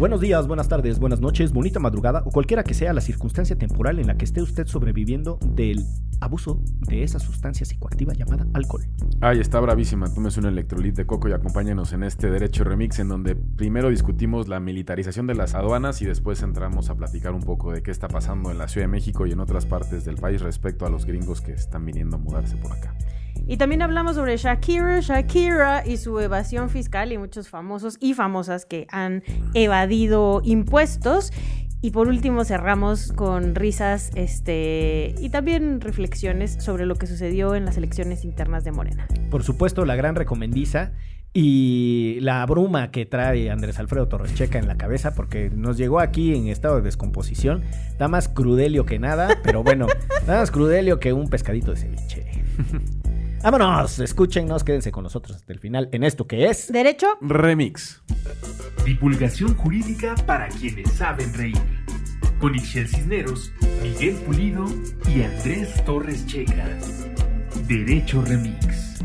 Buenos días, buenas tardes, buenas noches, bonita madrugada o cualquiera que sea la circunstancia temporal en la que esté usted sobreviviendo del abuso de esa sustancia psicoactiva llamada alcohol. Ay, está bravísima. Tómese un electrolit de coco y acompáñanos en este Derecho Remix en donde primero discutimos la militarización de las aduanas y después entramos a platicar un poco de qué está pasando en la Ciudad de México y en otras partes del país respecto a los gringos que están viniendo a mudarse por acá. Y también hablamos sobre Shakira, Shakira y su evasión fiscal y muchos famosos y famosas que han evadido impuestos. Y por último cerramos con risas este, y también reflexiones sobre lo que sucedió en las elecciones internas de Morena. Por supuesto, la gran recomendiza y la bruma que trae Andrés Alfredo Torres Checa en la cabeza, porque nos llegó aquí en estado de descomposición. Da más crudelio que nada, pero bueno, da más crudelio que un pescadito de ceviche. Vámonos, escúchenos, quédense con nosotros hasta el final en esto que es... ¿Derecho? Remix. Divulgación jurídica para quienes saben reír. Con Ixel Cisneros, Miguel Pulido y Andrés Torres Checa. Derecho Remix.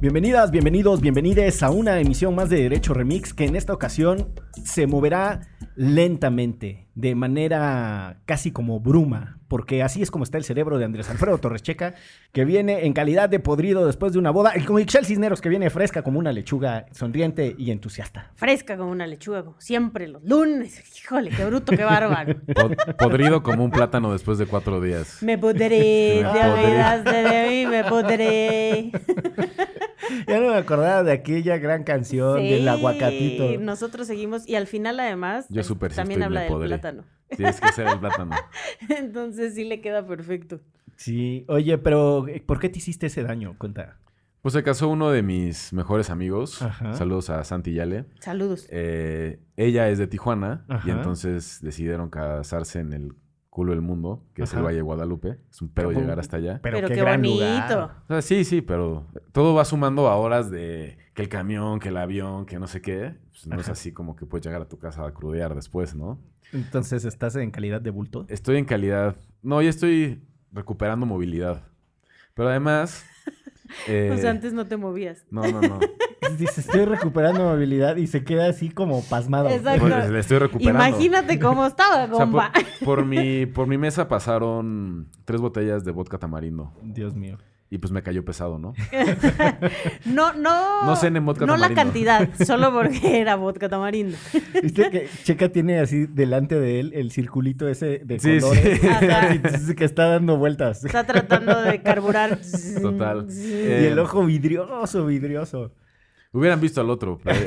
Bienvenidas, bienvenidos, bienvenides a una emisión más de Derecho Remix que en esta ocasión se moverá lentamente, de manera casi como bruma, porque así es como está el cerebro de Andrés Alfredo Torres Checa, que viene en calidad de podrido después de una boda, y con Ixel Cisneros, que viene fresca como una lechuga, sonriente y entusiasta. Fresca como una lechuga, como siempre, los lunes. Híjole, qué bruto, qué bárbaro. Pod- podrido como un plátano después de cuatro días. Me podré, Me te podré. olvidaste de mí, me podré. Ya no me acordaba de aquella gran canción del Sí, aguacatito. Nosotros seguimos, y al final además Yo súper también sí habla del podré. plátano. Tienes que ser el plátano. Entonces sí le queda perfecto. Sí, oye, pero eh, ¿por qué te hiciste ese daño? Cuenta. Pues se casó uno de mis mejores amigos. Ajá. Saludos a Santi Yale. Saludos. Eh, ella es de Tijuana y Ajá. entonces decidieron casarse en el culo del mundo, que es el. Valle de Guadalupe. Es un pedo Pero- llegar hasta allá. Pero, qué qué, gran bonito. lugar. O sea, sí, sí, pero todo va sumando a horas de que el camión, que el avión, que no sé qué. Pues no es así como que puedes llegar a tu casa a crudear después, ¿no? Entonces, ¿estás en calidad de bulto? Estoy en calidad. No, ya estoy recuperando movilidad. Pero además. Eh, O sea, antes no te movías. No, no, no. Dice, estoy recuperando movilidad y se queda así como pasmado. Exacto. Pues, le estoy recuperando. Imagínate cómo estaba, O sea, por, compa. por mi, por mi mesa pasaron tres botellas de vodka tamarindo. Dios mío. Y pues me cayó pesado, ¿no? No, no. No cenen vodka No la tamarindo. cantidad, solo porque era vodka tamarindo. ¿Viste que Checa tiene así delante de él el circulito ese de Sí, colores? sí. Que está dando vueltas. Está tratando de carburar. Total. Y Eh, el ojo vidrioso, vidrioso. Hubieran visto al otro. pero-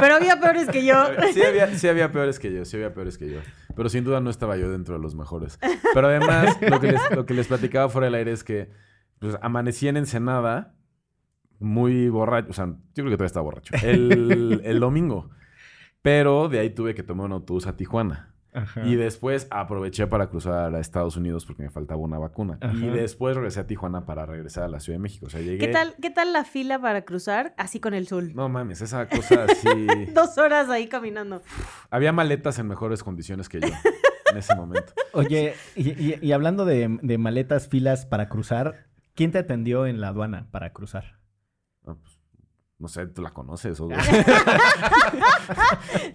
Pero había peores que yo. sí, había, sí había peores que yo, sí había peores que yo. Pero sin duda no estaba yo dentro de los mejores. Pero además, lo que les, lo que les platicaba fuera del aire es que pues, amanecí en Ensenada muy borracho. O sea, yo creo que todavía estaba borracho. El, el domingo. Pero de ahí tuve que tomar un autobús a Tijuana. Ajá. Y después aproveché para cruzar a Estados Unidos porque me faltaba una vacuna. Ajá. Y después regresé a Tijuana para regresar a la Ciudad de México. O sea, llegué... ¿Qué tal, ¿Qué tal la fila para cruzar así con el sol? No mames, esa cosa así... Dos horas ahí caminando. Había maletas en mejores condiciones que yo en ese momento. Oye, y, y- y hablando de, de maletas, filas para cruzar, ¿quién te atendió en la aduana para cruzar? No, pues, no sé, tú la conoces. O,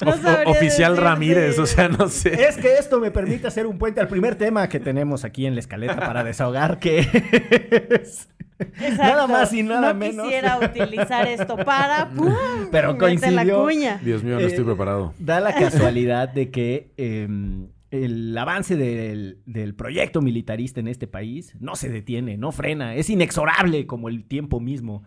No oficial decirte. Ramírez, o sea, no sé. Es que esto me permite hacer un puente al primer tema que tenemos aquí en la escaleta para desahogar, que es Exacto. nada más y nada no menos. quisiera utilizar esto para. ¡pum! Pero meter la coincidió. cuña. Dios mío, no Eh, estoy preparado. Da la casualidad de que eh, el avance del, del proyecto militarista en este país no se detiene, no frena, es inexorable como el tiempo mismo.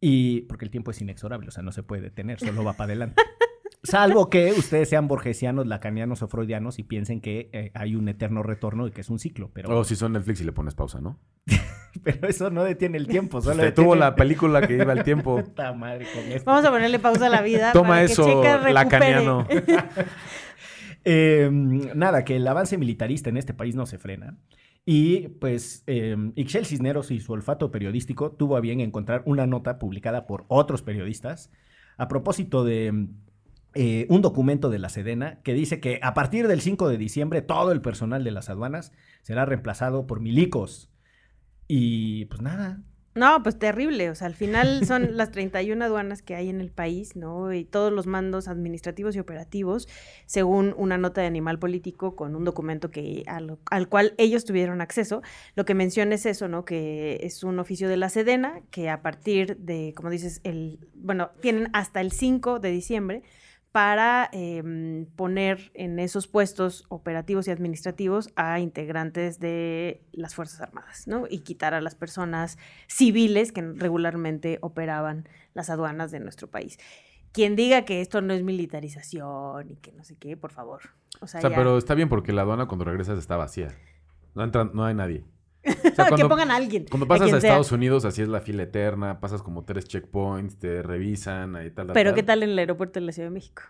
Y porque el tiempo es inexorable, o sea, no se puede detener, solo va para adelante. Salvo que ustedes sean borgesianos, lacanianos o freudianos y piensen que eh, hay un eterno retorno y que es un ciclo. Pero, O si son Netflix y le pones pausa, ¿no? pero eso no detiene el tiempo. Solo Te tuvo detiene- la película que iba al tiempo. Puta madre con esto. Vamos a ponerle pausa a la vida. Toma para eso, lacaniano. Eh, nada, que el avance militarista en este país no se frena. Y pues eh, Cisneros y su olfato periodístico tuvo a bien encontrar una nota publicada por otros periodistas a propósito de eh, un documento de la Sedena que dice que a partir del 5 de diciembre todo el personal de las aduanas será reemplazado por milicos. Y pues nada, No, pues terrible. O sea, al final son las 31 aduanas que hay en el país, ¿no? Y todos los mandos administrativos y operativos, según una nota de Animal Político con un documento que al, al cual ellos tuvieron acceso. Lo que menciona es eso, ¿no? Que es un oficio de la Sedena, que a partir de, como dices, el, bueno, tienen hasta el 5 de diciembre para em, poner en esos puestos operativos y administrativos a integrantes de las Fuerzas Armadas, ¿no? Y quitar a las personas civiles que regularmente operaban las aduanas de nuestro país. Quien diga que esto no es militarización y que no sé qué, por favor. O sea, O sea, ya- pero está bien porque la aduana cuando regresas está vacía. No, entra, no hay nadie. O sea, que cuando- pongan a alguien. Cuando pasas a. Estados Unidos, así es la fila eterna, pasas como tres checkpoints, te revisan, ahí tal, Pero tal. ¿qué tal en el aeropuerto de la Ciudad de México?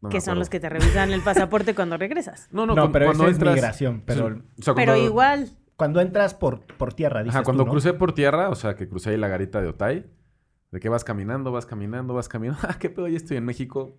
No que son los que te revisan el pasaporte cuando regresas. No, no, No, cu- pero cuando es migración, pero- o sea, Pero cuando- igual, cuando entras por, por tierra, dices Ajá, cuando tú, ¿no? crucé por tierra, o sea, que crucé ahí la garita de Otay, de que vas caminando, vas caminando, vas caminando. Ah, ¿qué pedo? Ya estoy en México.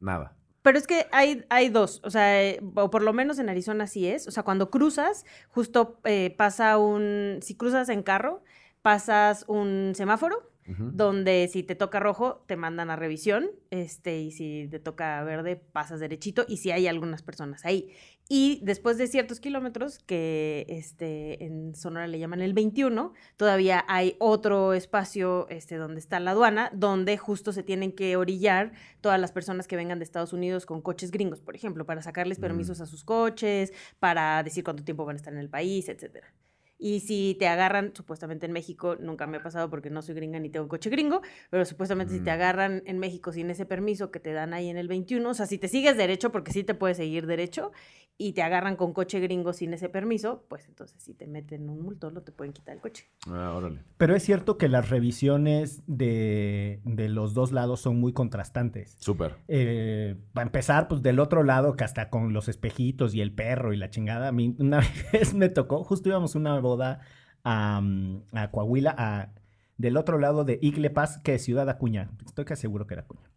Nada. Pero es que hay, hay dos, o sea, eh, o por lo menos en Arizona sí es. O sea, cuando cruzas, justo eh, pasa un, si cruzas en carro, pasas un semáforo donde si te toca rojo te mandan a revisión, este, y si te toca verde pasas derechito y si hay algunas personas ahí. Y después de ciertos kilómetros, que este, en Sonora le llaman el 21, todavía hay otro espacio este, donde está la aduana, donde justo se tienen que orillar todas las personas que vengan de Estados Unidos con coches gringos, por ejemplo, para sacarles Mm. permisos a sus coches, para decir cuánto tiempo van a estar en el país, etcétera. Y si te agarran, supuestamente en México, nunca me ha pasado porque no soy gringa ni tengo un coche gringo, pero supuestamente si te Mm. agarran en México sin ese permiso que te dan ahí en el 21, o sea, si te sigues derecho, porque sí te puedes seguir derecho, y te agarran con coche gringo sin ese permiso, pues entonces si te meten un multo, no te pueden quitar el coche. Ah, órale. Pero es cierto que las revisiones de, de los dos lados son muy contrastantes. Súper. Eh, para empezar, pues del otro lado, que hasta con los espejitos y el perro y la chingada, a mí una vez me tocó, justo íbamos una boda a, mm, a Coahuila, a- del otro lado de Iglepas, que es Ciudad Acuña. Estoy casi seguro que era Acuña.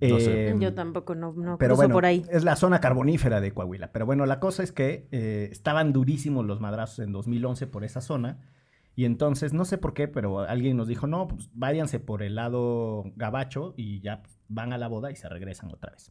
No sé. Eh, Yo tampoco, no, no pero cruzo bueno, por ahí. es la zona carbonífera de Coahuila. Pero bueno, la cosa es que eh, estaban durísimos los madrazos en 2011 por esa zona. Y entonces, no sé por qué, pero alguien nos dijo, no, pues váyanse por el lado gabacho y ya pues, van a la boda y se regresan otra vez.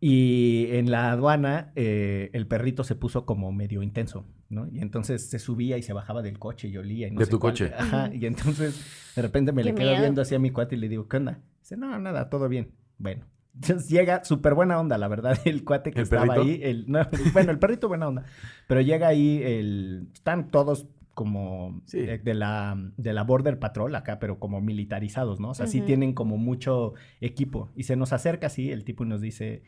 Y en la aduana, eh, el perrito se puso como medio intenso, ¿no? Y entonces se subía y se bajaba del coche y olía. Y no ¿De sé tu cuál- coche? Ajá. Y entonces, de repente me Qué le quedo miedo. viendo así a mi cuate y le digo, ¿qué onda? Dice, no, nada, todo bien. Bueno. Entonces llega súper buena onda, la verdad, el cuate que ¿El estaba perrito? ahí. El, no, bueno, el perrito buena onda. Pero llega ahí el... Están todos como Sí. eh, de, la, de la Border Patrol acá, pero como militarizados, ¿no? O sea, sí tienen como mucho equipo. Y se nos acerca así el tipo y nos dice,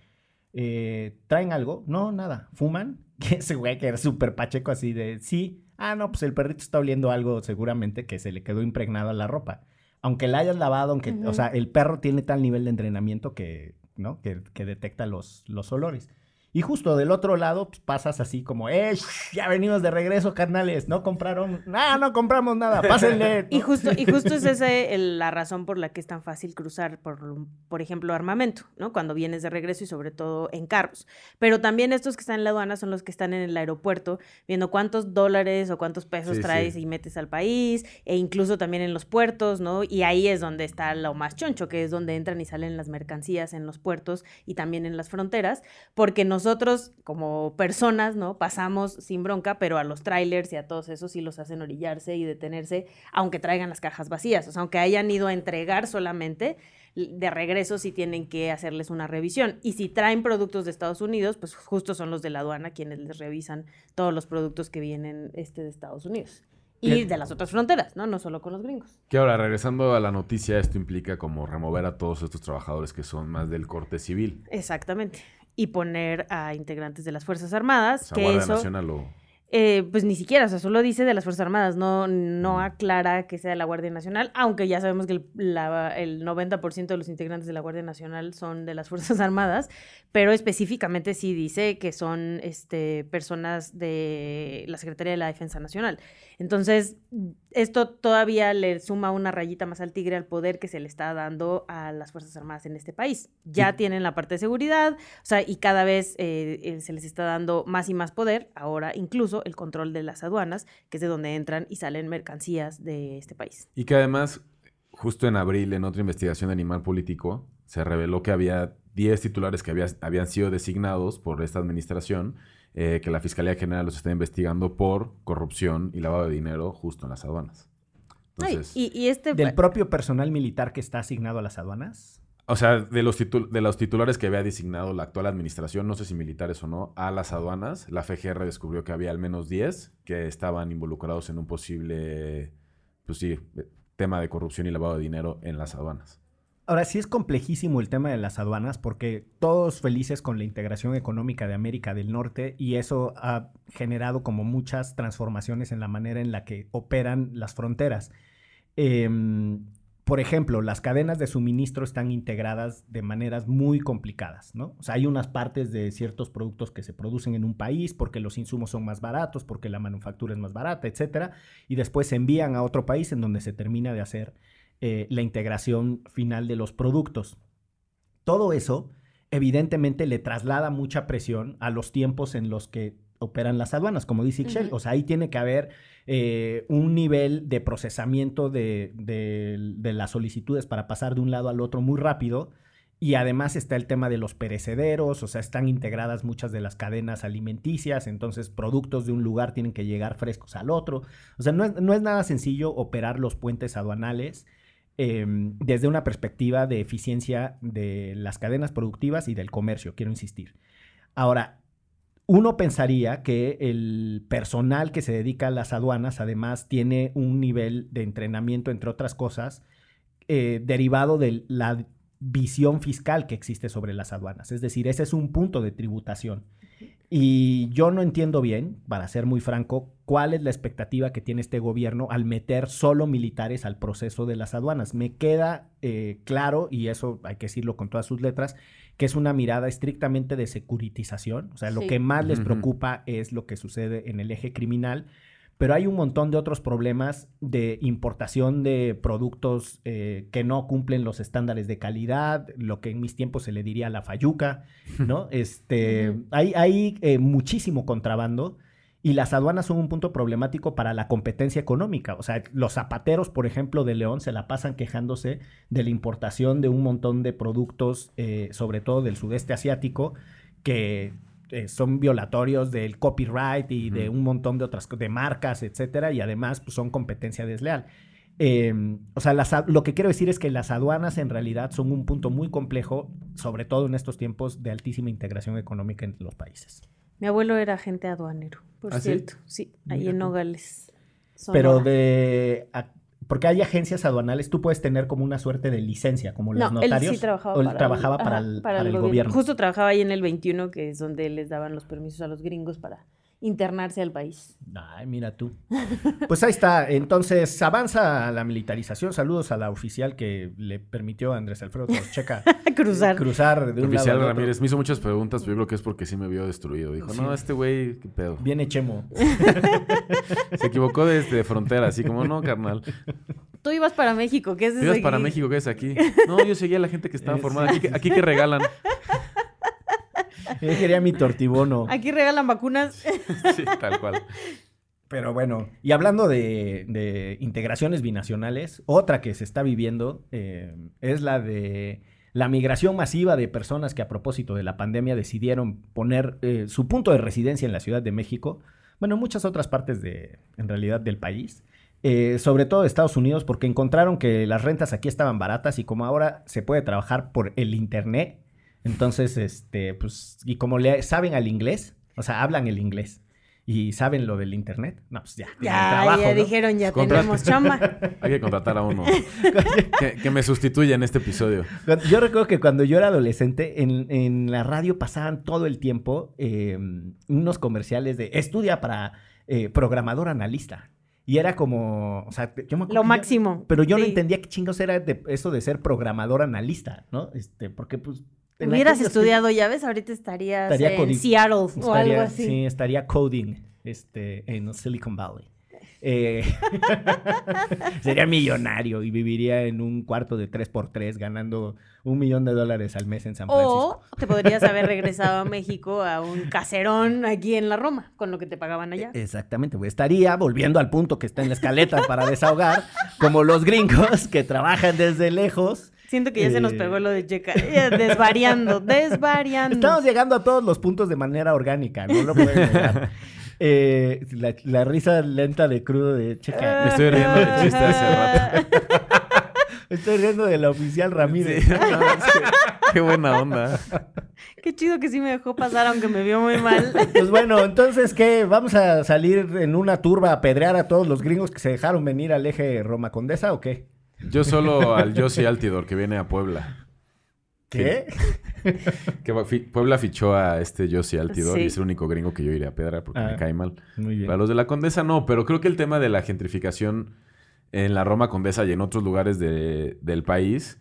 eh, ¿traen algo? No, nada. ¿Fuman? Y ese güey que era súper pacheco así de, sí. Ah, no, pues el perrito está oliendo algo seguramente que se le quedó impregnado a la ropa. Aunque la hayas lavado, aunque, o sea, el perro tiene tal nivel de entrenamiento que, ¿no? Que, que detecta los, los olores. Y justo del otro lado pues, pasas así como, ¡eh! Ya venimos de regreso, carnales. No compraron. ¡Ah, no compramos nada! ¡Pásenle! Y justo, y justo es esa la razón por la que es tan fácil cruzar, por, por ejemplo, armamento, ¿no? Cuando vienes de regreso y sobre todo en carros. Pero también estos que están en la aduana son los que están en el aeropuerto viendo cuántos dólares o cuántos pesos Sí, traes sí. y metes al país, e incluso también en los puertos, ¿no? Y ahí es donde está lo más choncho, que es donde entran y salen las mercancías en los puertos y también en las fronteras, porque nosotros como personas, ¿no? Pasamos sin bronca, pero a los trailers y a todos esos sí los hacen orillarse y detenerse, aunque traigan las cajas vacías, o sea, aunque hayan ido a entregar solamente, de regreso sí tienen que hacerles una revisión. Y si traen productos de Estados Unidos, pues justo son los de la aduana quienes les revisan todos los productos que vienen este de Estados Unidos. Y Bien. de las otras fronteras, ¿no? No solo con los gringos. Que ahora, regresando a la noticia, esto implica como remover a todos estos trabajadores que son más del corte civil. Exactamente. Y poner a integrantes de las Fuerzas O Armadas, sea, que Guardia eso... Nacional o... eh, pues ni siquiera, o sea, solo dice de las Fuerzas Armadas, no, no aclara que sea de la Guardia Nacional, aunque ya sabemos que el, la- el 90% de los integrantes de la Guardia Nacional son de las Fuerzas Armadas, pero específicamente sí dice que son este, personas de la Secretaría de la Defensa Nacional. Entonces, esto todavía le suma una rayita más al tigre al poder que se le está dando a las Fuerzas Armadas en este país. Ya tienen la parte de seguridad, o sea, y cada vez eh, eh, se les está dando más y más poder, ahora incluso el control de las aduanas, que es de donde entran y salen mercancías de este país. Y que además, justo en abril, en otra investigación de animal político, se reveló que había 10 titulares que había- habían sido designados por esta administración, eh, que la Fiscalía General los está investigando por corrupción y lavado de dinero justo en las aduanas. Ay, Entonces, y, y este... Del propio personal militar que está asignado a las aduanas. o sea, de los, de los titulares que había designado la actual administración, no sé si militares o no, a las aduanas, la FGR descubrió que había al menos 10 que estaban involucrados en un posible, pues sí, eh, tema de corrupción y lavado de dinero en las aduanas. Ahora sí es complejísimo el tema de las aduanas porque todos felices con la integración económica de América del Norte y eso ha generado como muchas transformaciones en la manera en la que operan las fronteras. Em, por ejemplo, las cadenas de suministro están integradas de maneras muy complicadas, ¿no? O sea, hay unas partes de ciertos productos que se producen en un país porque los insumos son más baratos, porque la manufactura es más barata, etcétera, y después se envían a otro país en donde se termina de hacer eh, la integración final de los productos. Todo eso, evidentemente, le traslada mucha presión a los tiempos en los que operan las aduanas, como dice Ixchel. Ujú. O sea, ahí tiene que haber eh, un nivel de procesamiento de, de- de las solicitudes para pasar de un lado al otro muy rápido. Y además está el tema de los perecederos, o sea, están integradas muchas de las cadenas alimenticias, entonces productos de un lugar tienen que llegar frescos al otro. O sea, no es, no es nada sencillo operar los puentes aduanales eh, desde una perspectiva de eficiencia de las cadenas productivas y del comercio, quiero insistir. Ahora, uno pensaría que el personal que se dedica a las aduanas además tiene un nivel de entrenamiento, entre otras cosas, eh, derivado de la visión fiscal que existe sobre las aduanas. Es decir, ese es un punto de tributación. Y yo no entiendo bien, para ser muy franco, cuál es la expectativa que tiene este gobierno al meter solo militares al proceso de las aduanas. Me queda eh, claro, y eso hay que decirlo con todas sus letras, que es una mirada estrictamente de securitización. O sea, lo que más les preocupa es lo que sucede en el eje criminal. Pero hay un montón de otros problemas de importación de productos eh, que no cumplen los estándares de calidad, lo que en mis tiempos se le diría la fayuca, ¿no? Este, hay hay eh, muchísimo contrabando y las aduanas son un punto problemático para la competencia económica. O sea, los zapateros, por ejemplo, de León se la pasan quejándose de la importación de un montón de productos, eh, sobre todo del sudeste asiático, que eh, son violatorios del copyright y de un montón de otras de marcas, etcétera, y además pues, son competencia desleal. Eh, o sea, las lo que quiero decir es que las aduanas en realidad son un punto muy complejo, sobre todo en estos tiempos de altísima integración económica entre los países. Mi abuelo era agente aduanero, por ¿Ah, cierto. Sí, ahí Mira en. Nogales. Pero de... a- porque hay agencias aduanales, tú puedes tener como una suerte de licencia, como los No, él notarios. sí trabajaba o él para, trabajaba el, para ajá, el, para el gobierno. Justo trabajaba ahí en el 21, que es donde les daban los permisos a los gringos para internarse al país. Ay, mira tú. Pues ahí está. Entonces, avanza la militarización. Saludos a la oficial que le permitió a Andrés Alfredo Checa Cruzar. cruzar de un Oficial lado al otro. Ramírez me hizo muchas preguntas, pero yo creo que es porque sí me vio destruido. Dijo, Sí. no, este güey, qué pedo. Viene Chemo. Se equivocó desde de frontera, así como, no, carnal. Tú ibas para México, ¿qué es Tú eso? ibas aquí? para México, ¿qué es aquí? No, yo seguía a la gente que estaba Es- formada. Aquí que regalan. Yo quería mi tortibono. Aquí regalan vacunas. Sí, tal cual. Pero bueno, y hablando de, de integraciones binacionales, otra que se está viviendo eh, es la de la migración masiva de personas que a propósito de la pandemia decidieron poner eh, su punto de residencia en la Ciudad de México, bueno, en muchas otras partes de, en realidad, del país, eh, sobre todo de Estados Unidos, porque encontraron que las rentas aquí estaban baratas y como ahora se puede trabajar por el Internet, entonces, este, pues, y como le saben al inglés, o sea, hablan el inglés y saben lo del internet, no, pues ya, Ya, trabajo, ya ¿no? dijeron, ya Contrate. tenemos chamba. Hay que contratar a uno que, que me sustituya en este episodio. Yo recuerdo que cuando yo era adolescente, en, en la radio pasaban todo el tiempo eh, unos comerciales de estudia para eh, programador analista. Y era como, o sea, yo me acuerdo Lo yo- máximo. pero yo no entendía qué chingos era de eso de ser programador analista, ¿no? Este, porque pues... Hubieras estudiado, ya ves, ahorita estarías Estaría en Seattle o tiempos algo estaría- así. Sí, estaría coding este, en Silicon Valley. Eh, sería millonario y viviría en un cuarto de 3x3 ganando un millón de dólares al mes en San Francisco. O te podrías haber regresado a México a un caserón aquí en la Roma, con lo que te pagaban allá. Exactamente, güey. Estaría volviendo al punto que está en la escaleta para desahogar, como los gringos que trabajan desde lejos. Siento que ya se nos Eh. pegó lo de Checa. Ya, Desvariando, desvariando. Estamos llegando a todos los puntos de manera orgánica, no lo pueden negar. Eh, la, la risa lenta de crudo de checa. Me estoy riendo del chiste hace rato. Estoy riendo de la oficial Ramírez. Sí, no, es que- qué buena onda. Qué chido que sí me dejó pasar, aunque me vio muy mal. Pues bueno, entonces, ¿qué? ¿Vamos a salir en una turba a apedrear a todos los gringos que se dejaron venir al eje Roma Condesa o qué? Yo solo al Yossi Altidor que viene a Puebla. ¿Qué? Que Puebla fichó a este Yossi Altidor Sí. y es el único gringo que yo iré a pedra porque Ah. me cae mal. Muy bien. Para los de la Condesa no, pero creo que el tema de la gentrificación en la Roma Condesa y en otros lugares de- del país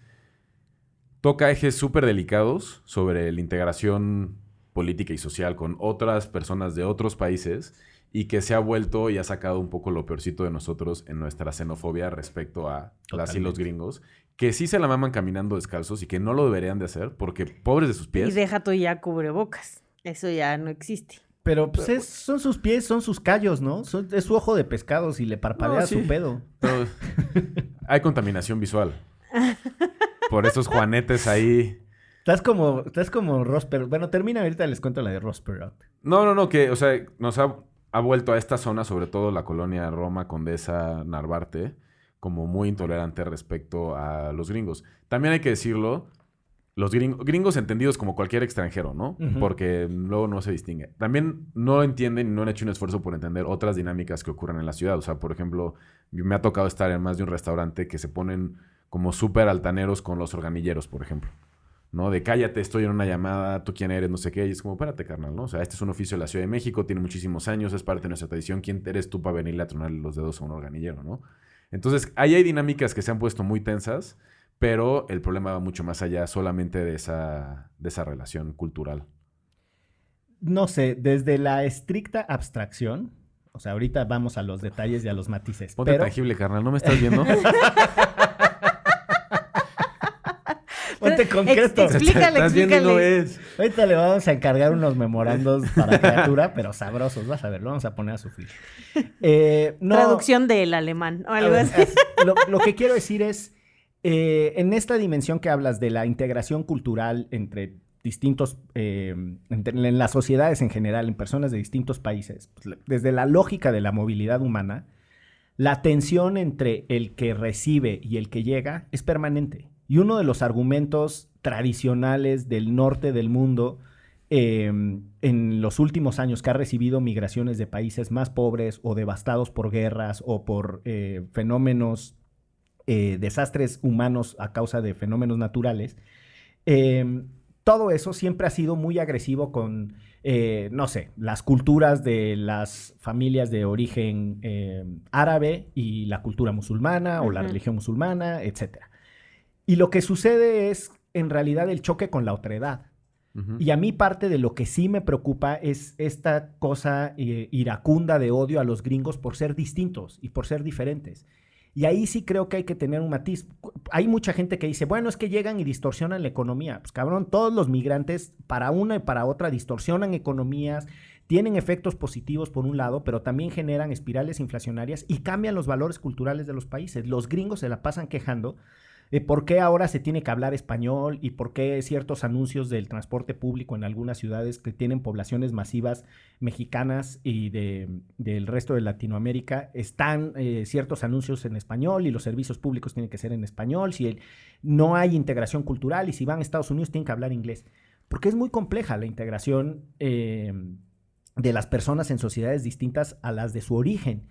toca ejes súper delicados sobre la integración política y social con otras personas de otros países y que se ha vuelto y ha sacado un poco lo peorcito de nosotros en nuestra xenofobia respecto a las y los gringos, que sí se la maman caminando descalzos y que no lo deberían de hacer porque pobres de sus Y pies. deja tú ya cubrebocas. Eso ya no existe. Pero pues es- son sus pies, son sus callos, ¿no? Son- es su ojo de pescado si le parpadea No, sí. su pedo. Pero hay contaminación visual. Por esos juanetes ahí. Estás como, estás como Ross Perot. Bueno, termina ahorita les cuento la de Ross Perot. No, no, no, que, o sea, nos ha, ha vuelto a esta zona, sobre todo la colonia Roma, Condesa, Narvarte, como muy intolerante respecto a los gringos. También hay que decirlo, los gringos, gringos entendidos como cualquier extranjero, ¿no? Porque luego no se distingue. También no entienden y no han hecho un esfuerzo por entender otras dinámicas que ocurren en la ciudad. O sea, por ejemplo, me ha tocado estar en más de un restaurante que se ponen como súper altaneros con los organilleros, por ejemplo. ¿No? De cállate, estoy en una llamada, tú quién eres, no sé qué. Y es como, espérate, carnal, ¿no? O sea, este es un oficio de la Ciudad de México, tiene muchísimos años, es parte de nuestra tradición. ¿Quién eres tú para venirle a tronarle los dedos a un organillero, no? Entonces, ahí hay dinámicas que se han puesto muy tensas, pero el problema va mucho más allá solamente de esa, de esa relación cultural. No sé, desde la estricta abstracción, o sea, ahorita vamos a los detalles y a los matices, Ponte pero tangible, carnal, ¿no me estás viendo? ponte Ex- concreto. explícale, ¿Estás viendo y no explícale. es? Ahorita le vamos a encargar unos memorandos para criatura, pero sabrosos, vas a ver, lo vamos a poner a sufrir. Eh, no, Traducción del alemán o a algo ver, así. es- lo, lo que quiero decir es, eh, en esta dimensión que hablas de la integración cultural entre distintos, eh, entre- en las sociedades en general, en personas de distintos países, pues, desde la lógica de la movilidad humana, la tensión entre el que recibe y el que llega es permanente. Y uno de los argumentos tradicionales del norte del mundo eh, en los últimos años que ha recibido migraciones de países más pobres o devastados por guerras o por eh, fenómenos, eh, desastres humanos a causa de fenómenos naturales, eh, todo eso siempre ha sido muy agresivo con, eh, no sé, las culturas de las familias de origen eh, árabe y la cultura musulmana o la religión musulmana, etc. Y lo que sucede es, en realidad, el choque con la otredad. Ujú. Y a mí parte de lo que sí me preocupa es esta cosa eh, iracunda de odio a los gringos por ser distintos y por ser diferentes. Y ahí sí creo que hay que tener un matiz. Hay mucha gente que dice, bueno, es que llegan y distorsionan la economía. Pues cabrón, todos los migrantes para una y para otra distorsionan economías, tienen efectos positivos por un lado, pero también generan espirales inflacionarias y cambian los valores culturales de los países. Los gringos se la pasan quejando de por qué ahora se tiene que hablar español y por qué ciertos anuncios del transporte público en algunas ciudades que tienen poblaciones masivas mexicanas y de, del resto de Latinoamérica están eh, ciertos anuncios en español y los servicios públicos tienen que ser en español, si no hay integración cultural y si van a Estados Unidos tienen que hablar inglés. Porque es muy compleja la integración eh, de las personas en sociedades distintas a las de su origen.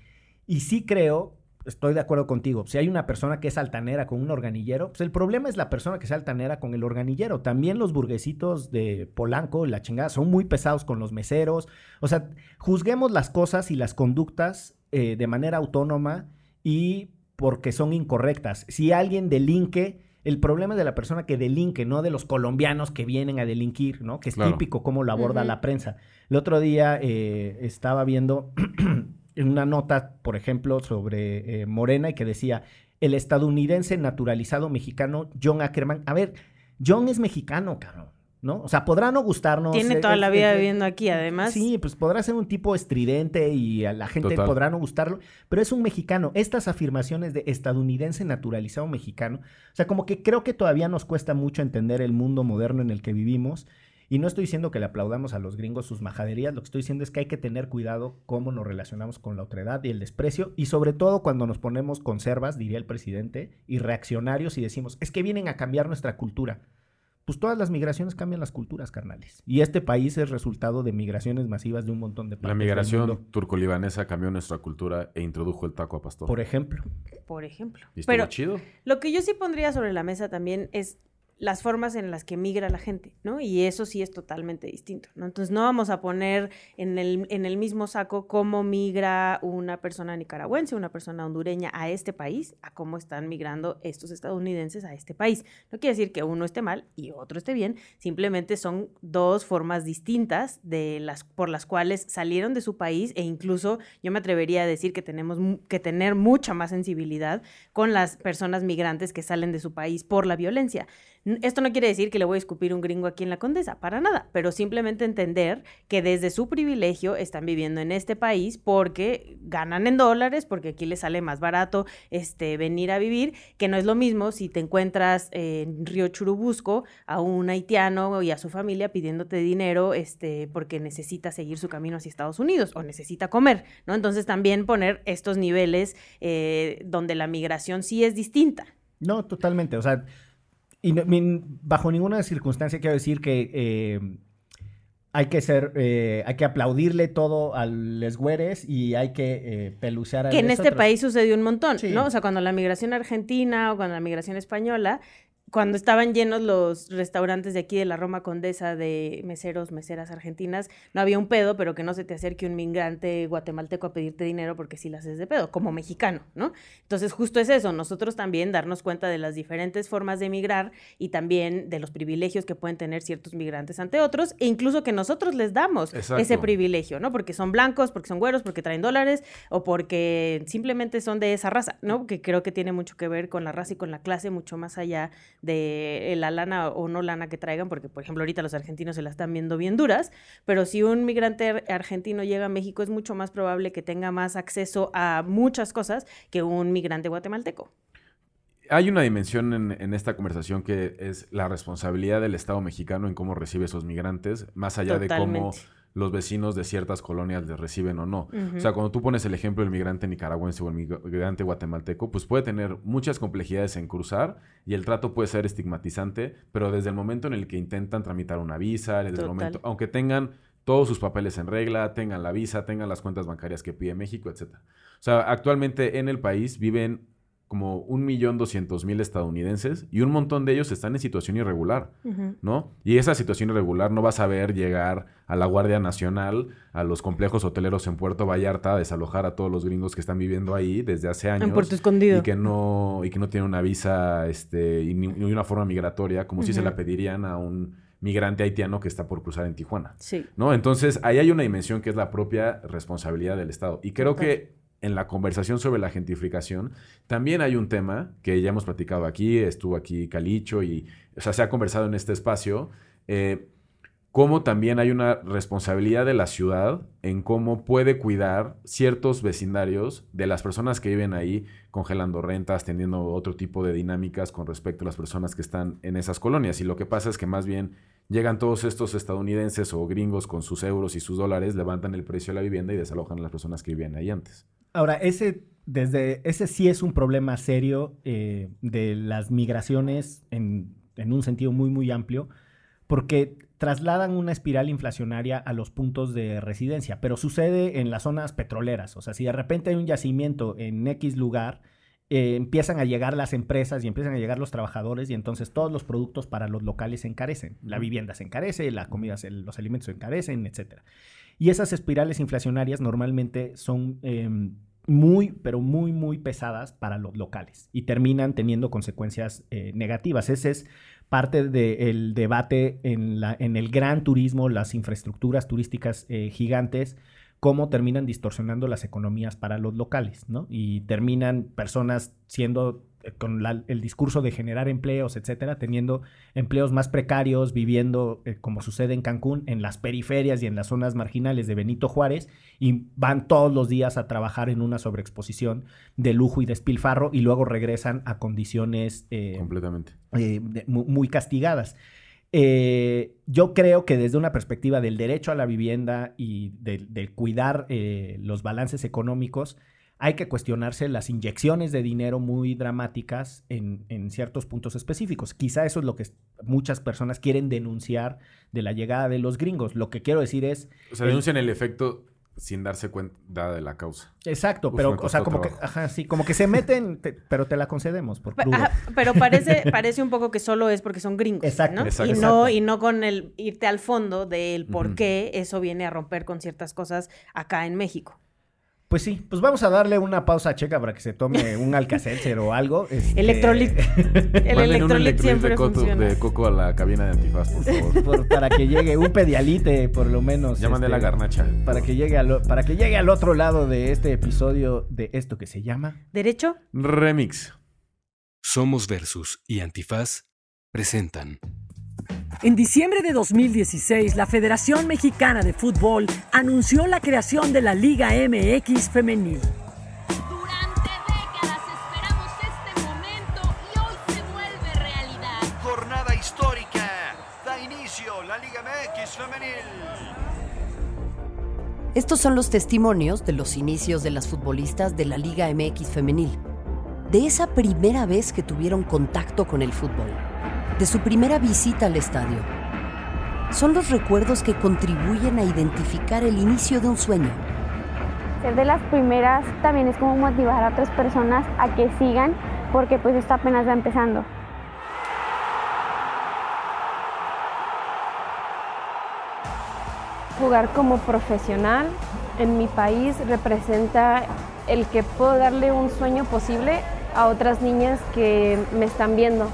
Y sí creo estoy de acuerdo contigo. Si hay una persona que es altanera con un organillero, pues el problema es la persona que es altanera con el organillero. También los burguesitos de Polanco, la chingada, son muy pesados con los meseros. O sea, juzguemos las cosas y las conductas eh, de manera autónoma y porque son incorrectas. Si alguien delinque, el problema es de la persona que delinque, no de los colombianos que vienen a delinquir, ¿no? Que es Claro. típico cómo lo aborda la prensa. El otro día eh, estaba viendo en una nota, por ejemplo, sobre eh, Morena y que decía, el estadounidense naturalizado mexicano John Ackerman. A ver, John es mexicano, cabrón, ¿no? O sea, podrá no gustarnos. Tiene eh, toda la vida viviendo aquí, además. Sí, pues podrá ser un tipo estridente y a la gente Total. podrá no gustarlo, pero es un mexicano. Estas afirmaciones de estadounidense naturalizado mexicano, o sea, como que creo que todavía nos cuesta mucho entender el mundo moderno en el que vivimos. Y no estoy diciendo que le aplaudamos a los gringos sus majaderías, lo que estoy diciendo es que hay que tener cuidado cómo nos relacionamos con la otredad y el desprecio, y sobre todo cuando nos ponemos conservas, diría el presidente, y reaccionarios y decimos, es que vienen a cambiar nuestra cultura. Pues todas las migraciones cambian las culturas, carnales. Y este país es resultado de migraciones masivas de un montón de La partes del migración turco-libanesa cambió nuestra cultura e introdujo el taco a pastor. por ejemplo. Por ejemplo. y Pero chido. Lo que yo sí pondría sobre la mesa también es las formas en las que migra la gente, ¿no? Y eso sí es totalmente distinto, ¿no? Entonces no vamos a poner en el, en el mismo saco cómo migra una persona nicaragüense, una persona hondureña a este país, a cómo están migrando estos estadounidenses a este país. No quiere decir que uno esté mal y otro esté bien, simplemente son dos formas distintas de las por las cuales salieron de su país e incluso yo me atrevería a decir que tenemos que tener mucha más sensibilidad con las personas migrantes que salen de su país por la violencia. Esto no quiere decir que le voy a escupir un gringo aquí en la Condesa, para nada, pero simplemente entender que desde su privilegio están viviendo en este país porque ganan en dólares, porque aquí les sale más barato este, venir a vivir, que no es lo mismo si te encuentras en Río Churubusco a un haitiano y a su familia pidiéndote dinero este, porque necesita seguir su camino hacia Estados Unidos o necesita comer, ¿no? Entonces también poner estos niveles eh, donde la migración sí es distinta. No, totalmente. O sea, y no- bajo ninguna circunstancia quiero decir que eh, hay que ser, eh, hay que aplaudirle todo a los güeres y hay que eh, pelucear a Que en este otros. país sucedió un montón, Sí. ¿no? O sea, cuando la migración argentina o cuando la migración española, cuando estaban llenos los restaurantes de aquí de la Roma Condesa de meseros, meseras argentinas, no había un pedo, pero que no se te acerque un migrante guatemalteco a pedirte dinero porque sí las haces de pedo, como mexicano, ¿no? Entonces, justo es eso, nosotros también darnos cuenta de las diferentes formas de emigrar y también de los privilegios que pueden tener ciertos migrantes ante otros, e incluso que nosotros les damos Exacto. ese privilegio, ¿no? Porque son blancos, porque son güeros, porque traen dólares o porque simplemente son de esa raza, ¿no? Que creo que tiene mucho que ver con la raza y con la clase, mucho más allá de la lana o no lana que traigan, porque por ejemplo ahorita los argentinos se la están viendo bien duras, pero si un migrante ar- argentino llega a México es mucho más probable que tenga más acceso a muchas cosas que un migrante guatemalteco. Hay una dimensión en, en esta conversación que es la responsabilidad del Estado mexicano en cómo recibe esos migrantes, más allá de cómo. Los vecinos de ciertas colonias les reciben o no. O sea, cuando tú pones el ejemplo del migrante nicaragüense o el mig- migrante guatemalteco, pues puede tener muchas complejidades en cruzar y el trato puede ser estigmatizante, pero desde el momento en el que intentan tramitar una visa, desde el momento, aunque tengan todos sus papeles en regla, tengan la visa, tengan las cuentas bancarias que pide México, etc. O sea, actualmente en el país viven como un millón doscientos mil estadounidenses y un montón de ellos están en situación irregular. ¿no? Y esa situación irregular no vas a ver llegar a la Guardia Nacional, a los complejos hoteleros en Puerto Vallarta, a desalojar a todos los gringos que están viviendo ahí desde hace años. En Puerto Escondido. Y que no, y que no tienen una visa este, y ni, ni una forma migratoria, como si se la pedirían a un migrante haitiano que está por cruzar en Tijuana. Sí. ¿no? Entonces, ahí hay una dimensión que es la propia responsabilidad del Estado. Y creo que en la conversación sobre la gentrificación, también hay un tema que ya hemos platicado aquí, estuvo aquí Calicho y, o sea, se ha conversado en este espacio, eh, cómo también hay una responsabilidad de la ciudad en cómo puede cuidar ciertos vecindarios de las personas que viven ahí, congelando rentas, teniendo otro tipo de dinámicas con respecto a las personas que están en esas colonias. Y lo que pasa es que más bien llegan todos estos estadounidenses o gringos con sus euros y sus dólares, levantan el precio de la vivienda y desalojan a las personas que vivían ahí antes. Ahora, ese, desde, ese sí es un problema serio eh, de las migraciones en, en un sentido muy, muy amplio, porque trasladan una espiral inflacionaria a los puntos de residencia, pero sucede en las zonas petroleras. O sea, si de repente hay un yacimiento en X lugar, eh, empiezan a llegar las empresas y empiezan a llegar los trabajadores y entonces todos los productos para los locales se encarecen. La vivienda se encarece, la comida, se- los alimentos se encarecen, etc. Y esas espirales inflacionarias normalmente son eh, muy, pero muy, muy pesadas para los locales y terminan teniendo consecuencias eh, negativas. Ese es parte del debate en, la, en el gran turismo, las infraestructuras turísticas eh, gigantes, cómo terminan distorsionando las economías para los locales, ¿no? Y terminan personas siendo con la- el discurso de generar empleos, etcétera, teniendo empleos más precarios, viviendo, eh, como sucede en Cancún, en las periferias y en las zonas marginales de Benito Juárez, y van todos los días a trabajar en una sobreexposición de lujo y despilfarro, y luego regresan a condiciones eh, Completamente. eh, de- muy castigadas. Eh, yo creo que desde una perspectiva del derecho a la vivienda y del de cuidar eh, los balances económicos, hay que cuestionarse las inyecciones de dinero muy dramáticas en, en ciertos puntos específicos. Quizá eso es lo que muchas personas quieren denunciar de la llegada de los gringos. Lo que quiero decir es, O sea, El- denuncian el efecto sin darse cuenta de la causa. exacto, Uf, pero, o sea, como que, ajá, sí, como que se meten, te- pero te la concedemos por Pa- crudo. ajá, pero parece, parece un poco que solo es porque son gringos. Exacto, ¿no? exacto. Y, no, Exacto. y no con el irte al fondo del por qué eso viene a romper con ciertas cosas acá en México. Pues sí, pues vamos a darle una pausa a Checa para que se tome un Alcacelser o algo. este- Electrolit. El electrolit siempre de, coto- funciona. de coco a la cabina de antifaz, por favor. por- para que llegue un pedialite, por lo menos. Mandé este, la garnacha. Para que, llegue al, para que llegue al otro lado de este episodio de esto que se llama. ¿Derecho? Remix. Somos Versus y Antifaz presentan En diciembre de 2016, la Federación Mexicana de Fútbol anunció la creación de la Liga MX Femenil. Durante décadas esperamos este momento y hoy se vuelve realidad. Jornada histórica. Da inicio la Liga MX femenil. Estos son los testimonios de los inicios de las futbolistas de la Liga MX femenil, de esa primera vez que tuvieron contacto con el fútbol, de su primera visita al estadio. Son los recuerdos que contribuyen a identificar el inicio de un sueño, Ser de las primeras también es como motivar a otras personas a que sigan porque pues esto apenas va empezando. Jugar como profesional en mi país representa el que puedo darle un sueño posible a otras niñas que me están viendo.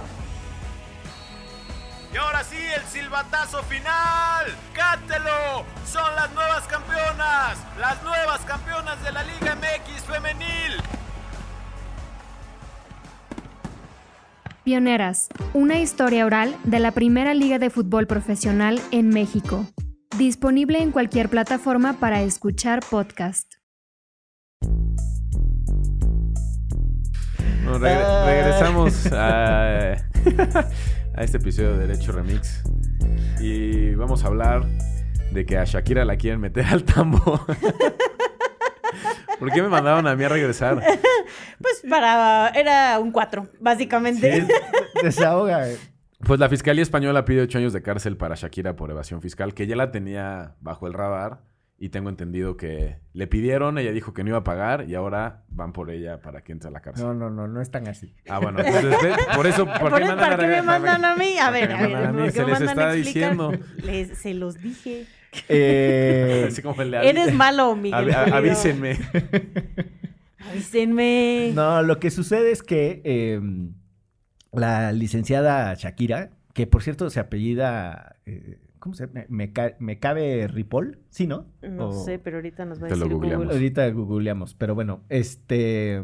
Y ahora sí, el silbatazo final. ¡Cántelo! Son las nuevas campeonas. Las nuevas campeonas de la Liga MX femenil. Pioneras, una historia oral de la primera liga de fútbol profesional en México. Disponible en cualquier plataforma para escuchar podcast. Regre- regresamos a, a este episodio de Derecho Remix. Y vamos a hablar de que a Shakira la quieren meter al tambo. ¿Por qué me mandaron a mí a regresar? Pues para. Era un 4, básicamente. Sí, desahoga. Pues la Fiscalía Española pide ocho años de cárcel para Shakira por evasión fiscal, que ya la tenía bajo el radar. Y tengo entendido que le pidieron, ella dijo que no iba a pagar y ahora van por ella para que entre a la cárcel. No, no, no, no es tan así. Ah, bueno, entonces, por eso, ¿por, ¿Por qué mandan ¿Para a qué me mandan a mí? A ¿Por qué ver, me a ver, a mí? ¿por qué Se me les está diciendo. Les- se los dije. Eh, Así como el de Eres malo, Miguel. A- avísenme. Avísenme. No, lo que sucede es que eh, la licenciada Shakira, que por cierto se apellida, eh, ¿cómo se llama? Me, ca- me cabe Ripoll, ¿sí, no? No O- sé, pero ahorita nos va a Te lo decir googleamos. Google. Ahorita googleamos, pero bueno, este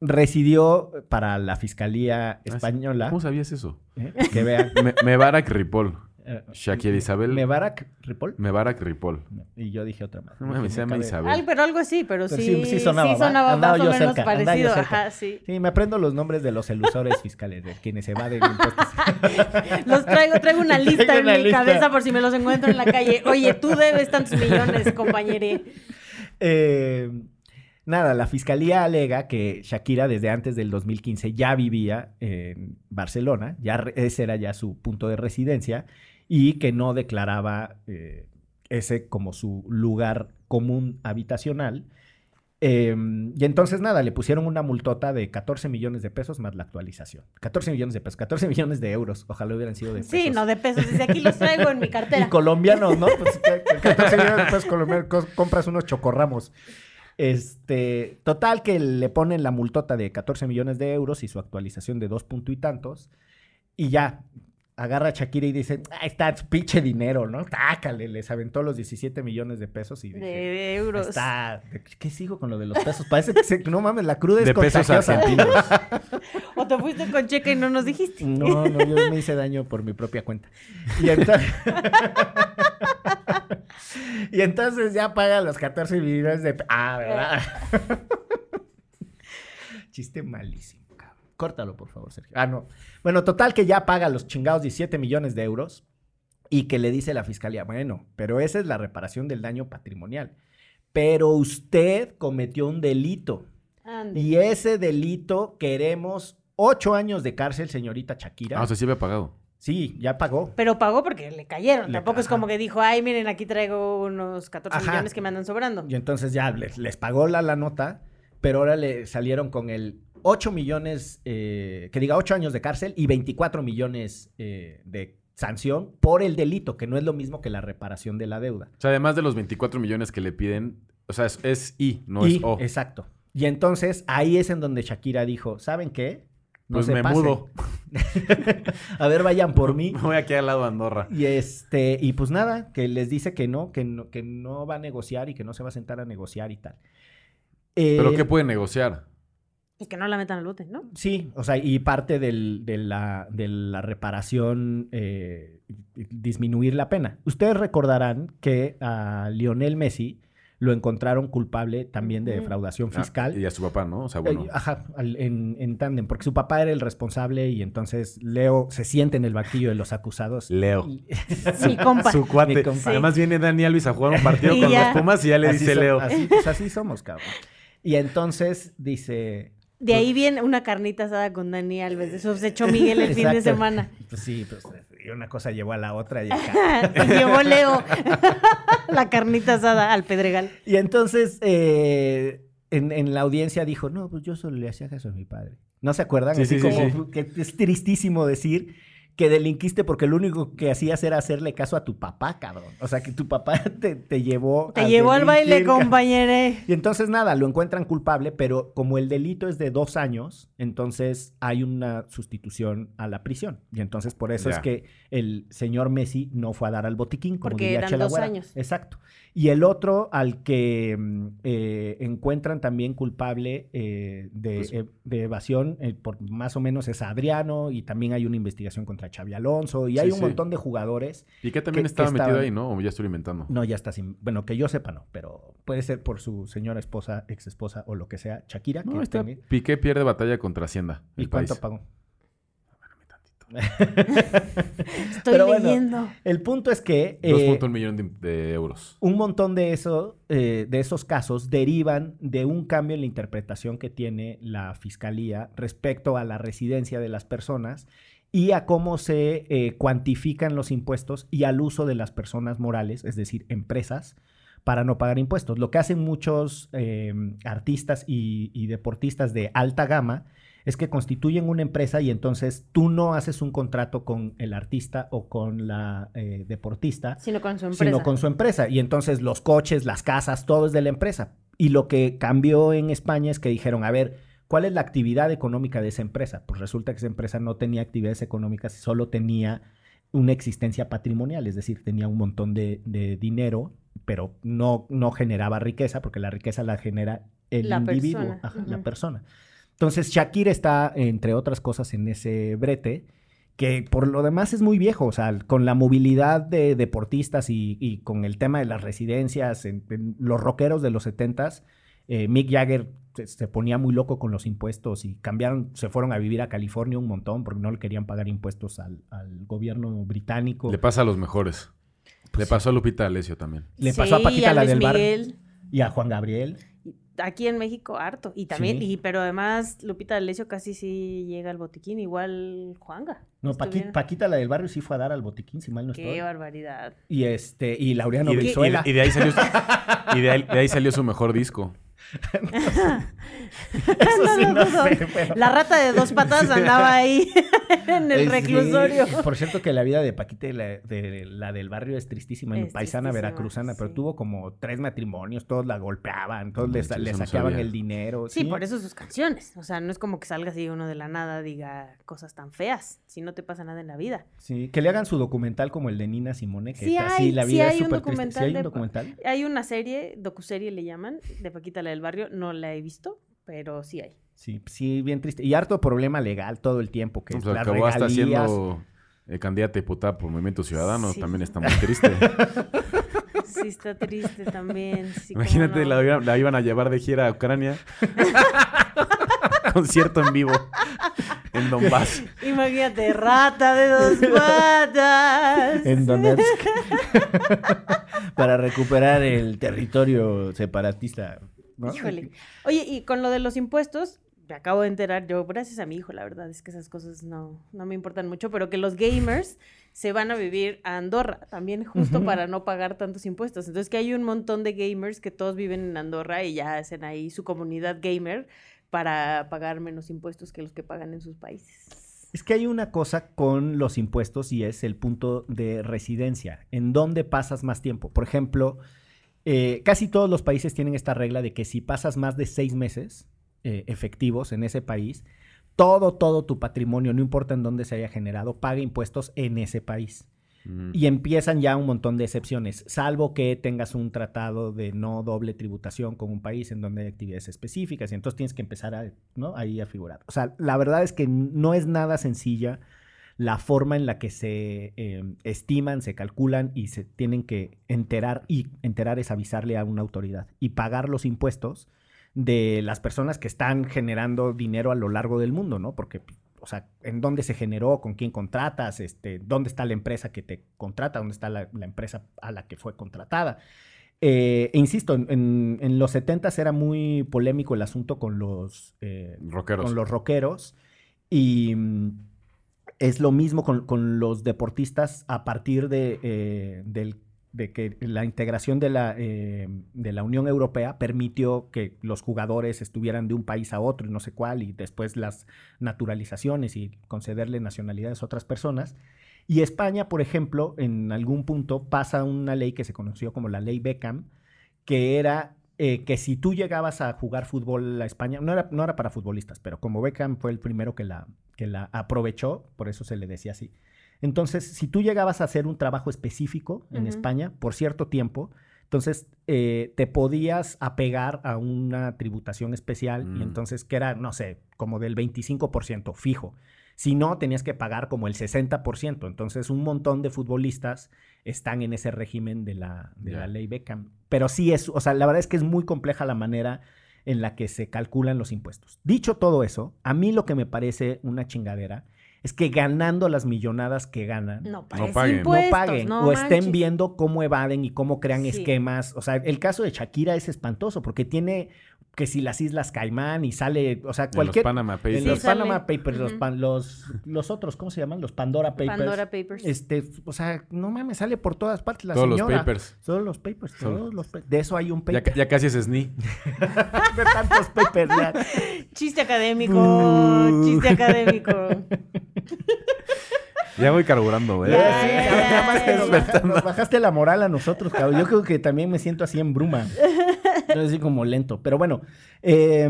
residió para la Fiscalía Española. ¿Cómo sabías eso? ¿eh? Que vean. Me, Mebarak Ripoll. Eh, Shakira Isabel. Mebarak Ripoll. Mebarak Ripoll. Y yo dije otra más. No se llama Isabel. Pero algo así, pero Pero sí, sí- sí sonaba, ¿va? sonaba más o menos cerca, parecido. Ajá, sí. Sí, me aprendo los nombres de los elusores fiscales, de quienes evaden impuestos. Los traigo, traigo una Traigo lista en mi lista. cabeza por si me los encuentro en la calle. Oye, tú debes tantos millones, compañere. Eh, nada, la fiscalía alega que Shakira desde antes del 2015 ya vivía en Barcelona, ya ese era ya su punto de residencia, y que no declaraba eh, ese como su lugar común habitacional. Eh, y entonces nada, le pusieron una multota de 14 millones de pesos más la actualización. 14 millones de pesos, 14 millones de euros. Ojalá hubieran sido de pesos. Sí, no de pesos. Desde aquí los traigo en mi Y cartera. colombianos, ¿no? Pues, que- que 14 millones de pesos colombianos, compras unos chocorramos. Este, total que le ponen la multota de 14 millones de euros y su actualización de dos punto y tantos. Y ya, agarra a Shakira y dice, ahí está, su pinche dinero, ¿no? Tácale, les aventó los 17 millones de pesos y dije, De euros. está, ¿qué sigo con lo de los pesos? Parece que, se- no mames, la cruda es De pesos contagiosa. argentinos. O te fuiste con cheque y no nos dijiste. No, no, yo me hice daño por mi propia cuenta. Y entonces, y entonces ya paga los 14 millones de... Ah, ¿verdad? Chiste malísimo. Córtalo, por favor, Sergio. Ah, no. Bueno, total que ya paga los chingados 17 millones de euros y que le dice la fiscalía, bueno, pero esa es la reparación del daño patrimonial. Pero usted cometió un delito. Y ese delito queremos ocho años de cárcel, señorita Shakira. Ah, o sea, sí había pagado. Sí, ya pagó. Pero pagó porque le cayeron. Le- Tampoco es como que dijo, ay, miren, aquí traigo unos 14 Ajá. millones que me andan sobrando. Y entonces ya les, les pagó la, la nota, pero ahora le salieron con el 8 millones, eh, que diga 8 años de cárcel y 24 millones eh, de sanción por el delito, que no es lo mismo que la reparación de la deuda. O sea, además de los 24 millones que le piden, o sea, es, es I, no es O. Exacto. Y entonces ahí es en donde Shakira dijo, ¿saben qué? No Pues se me pasen. mudo. A ver, vayan por mí. Me voy aquí al lado de Andorra. Y este, y pues nada, que les dice que no, que no, que no va a negociar y que no se va a sentar a negociar y tal. ¿Pero Eh, qué puede negociar? Y que no la metan al bote, ¿no? Sí, o sea, y parte del- de, la, de la reparación, eh, disminuir la pena. Ustedes recordarán que a Lionel Messi lo encontraron culpable también de defraudación Ah, fiscal. y a su papá, ¿no? O sea, bueno. Eh, ajá, en, en tándem, porque su papá era el responsable y entonces Leo se siente en el banquillo de los acusados. Leo. Mi compa. Su cuate. Mi compa. Además viene Dani Alves a jugar un partido Y con ya. los Pumas y ya le Así dice so- Leo. Así, pues así somos, cabrón. Y entonces dice... De ahí viene una carnita asada con Dani Alves. Eso se echó Miguel el fin de semana. Pues sí, pues una cosa llevó a la otra y acá. y llegó Leo. la carnita asada al Pedregal. Y entonces eh, en, en la audiencia dijo, no, pues yo solo le hacía caso a mi padre. ¿No se acuerdan? Sí, Así sí, sí, como sí. que es tristísimo decir que delinquiste porque lo único que hacías era hacerle caso a tu papá, cabrón. O sea, que tu papá te, te llevó Te llevó al baile, compañere. Y entonces nada, lo encuentran culpable, pero como el delito es de dos años, entonces hay una sustitución a la prisión. Y entonces por eso es que el señor Messi no fue a dar al botiquín, como Porque diría eran Chela dos Güera. años. Exacto. Y el otro al que mm, eh, encuentran también culpable eh, de, Pues- eh, de evasión, eh, por más o menos es Adriano, y también hay una investigación contra Xavi Alonso, y Sí, hay un sí. montón de jugadores. ¿Y qué también que- estaba que metido estaban- ahí, no? O ya estoy inventando. No, ya está sin. Bueno, que yo sepa, no, pero puede ser por su señora esposa, ex esposa o lo que sea, Shakira. No, que está. Piqué pierde batalla contra Hacienda. ¿Y cuánto pagó? Estoy Pero bueno, leyendo. El punto es que eh, 2.1 millón de, de euros. un montón de, eso, eh, de esos casos derivan de un cambio en la interpretación que tiene la fiscalía respecto a la residencia de las personas y a cómo se eh, cuantifican los impuestos y al uso de las personas morales, es decir, empresas, para no pagar impuestos. Lo que hacen muchos eh, artistas y, y deportistas de alta gama es que constituyen una empresa y entonces tú no haces un contrato con el artista o con la eh, deportista, Sino con su empresa. sino con su empresa. Y entonces los coches, las casas, todo es de la empresa. Y lo que cambió en España es que dijeron, a ver, ¿cuál es la actividad económica de esa empresa? Pues resulta que esa empresa no tenía actividades económicas, solo tenía una existencia patrimonial, es decir, tenía un montón de, de dinero, pero no, no generaba riqueza, porque la riqueza la genera el La individuo, persona, ajá, la persona. Entonces, Shakira está, entre otras cosas, en ese brete, que por lo demás es muy viejo, o sea, con la movilidad de deportistas y, y con el tema de las residencias, en, en los rockeros de los 70s, eh, Mick Jagger se, se ponía muy loco con los impuestos y cambiaron, se fueron a vivir a California un montón porque no le querían pagar impuestos al, al gobierno británico. Le pasa a los mejores. Le pasó a Lupita Alessio también. Le pasó a Paquita a la del bar y a Juan Gabriel. Aquí en México harto. Y también, Sí. y, pero además Lupita D'Alessio casi sí llega al botiquín, igual Juanga. No, Paqui- Estuvieron- Paquita, la del barrio, sí fue a dar al botiquín, si mal no estoy. Qué barbaridad. Y este, y Laureano Y de, y de- Brizuela. y de ahí salió, y de ahí, de ahí salió su mejor disco. Eso No sí, no sé, pero- La rata de dos patas andaba ahí en el sí. reclusorio. Por cierto que la vida de Paquita y la, de, la del barrio es tristísima, Es paisana tristísima, veracruzana, pero tuvo como tres matrimonios, todos la golpeaban, todos le, no saqueaban el dinero. Sí, por eso sus canciones. O sea, no es como que salga así uno de la nada, diga cosas tan feas, si no te pasa nada en la vida. Sí, que le hagan su documental como el de Nina Simone, que Sí hay, la sí vida es hay un súper triste. ¿Sí hay un de- documental? Hay una serie, docuserie le llaman, de Paquita la del barrio, no la he visto, pero sí hay. Sí, sí, bien triste. Y harto problema legal todo el tiempo, que pues, las acabó hasta siendo eh, candidata diputada por Movimiento Ciudadano. Sí. También está muy triste. Sí, está triste también. sí, Imagínate, no. la, iban- la iban a llevar de gira a Ucrania. Concierto en vivo en Donbass. Imagínate, rata de dos patas. En Donetsk. Para recuperar el territorio separatista. ¿No? Híjole. Oye, y con lo de los impuestos, me acabo de enterar yo, gracias a mi hijo, la verdad es que esas cosas no, no me importan mucho, pero que los gamers se van a vivir a Andorra también justo para no pagar tantos impuestos. Entonces que hay un montón de gamers que todos viven en Andorra y ya hacen ahí su comunidad gamer para pagar menos impuestos que los que pagan en sus países. Es que hay una cosa con los impuestos y es el punto de residencia. ¿En dónde pasas más tiempo? Por ejemplo, eh, casi todos los países tienen esta regla de que si pasas más de seis meses eh, efectivos en ese país, todo, todo tu patrimonio, no importa en dónde se haya generado, paga impuestos en ese país. Mm. Y empiezan ya un montón de excepciones, salvo que tengas un tratado de no doble tributación con un país en donde hay actividades específicas, y entonces tienes que empezar a, ¿no? ahí a figurar. O sea, la verdad es que no es nada sencilla la forma en la que se eh, estiman, se calculan y se tienen que enterar, y enterar es avisarle a una autoridad y pagar los impuestos de las personas que están generando dinero a lo largo del mundo, ¿no? Porque o sea, en dónde se generó, con quién contratas, este, dónde está la empresa que te contrata, dónde está la, la empresa a la que fue contratada. Eh, e insisto, en, en- en los 70 era muy polémico el asunto con los, eh, Rockeros. con los rockeros y mm, es lo mismo con, con los deportistas a partir de, eh, de que la integración de la, eh, de la Unión Europea permitió que los jugadores estuvieran de un país a otro y no sé cuál, y después las naturalizaciones y concederle nacionalidades a otras personas. Y España, por ejemplo, en algún punto pasa una ley que se conoció como la ley Beckham, que era eh, que si tú llegabas a jugar fútbol a España, no era, no era para futbolistas, pero como Beckham fue el primero que la, que la aprovechó, por eso se le decía así. Entonces, si tú llegabas a hacer un trabajo específico en. España por cierto tiempo, entonces eh, te podías apegar a una tributación especial Mm. y entonces que era, no sé, como del 25% fijo. Si no, tenías que pagar como el 60%. Entonces, un montón de futbolistas están en ese régimen de la, de la ley Beckham. Pero sí es, o sea, la verdad es que es muy compleja la manera en la que se calculan los impuestos. Dicho todo eso, a mí lo que me parece una chingadera es que ganando las millonadas que ganan, No, paguen. impuestos, no paguen no o estén manches. viendo cómo evaden y cómo crean Sí. esquemas. O sea, el caso de Shakira es espantoso porque tiene que si las Islas Caimán y sale, o sea, En los cualquier... Panama en Papers. los Sí, sale. Panama Papers, los, pan- los, los otros, ¿cómo se llaman? Los Pandora Papers. Pandora Papers. Este, o sea, no mames, sale por todas partes la Todos los señora. papers. Todos los papers, Solo- todos los pa- De eso hay un Ya, paper. ya casi es SNI. de tantos papers ya. Chiste académico, Uh. chiste académico. Ya voy carburando, ¿eh? Ya, Sí, ya, cabrón, nada más que ya. nos, baja- nos bajaste la moral a nosotros, cabrón. Yo creo que también me siento así en bruma. Yo así como lento. Pero bueno, eh,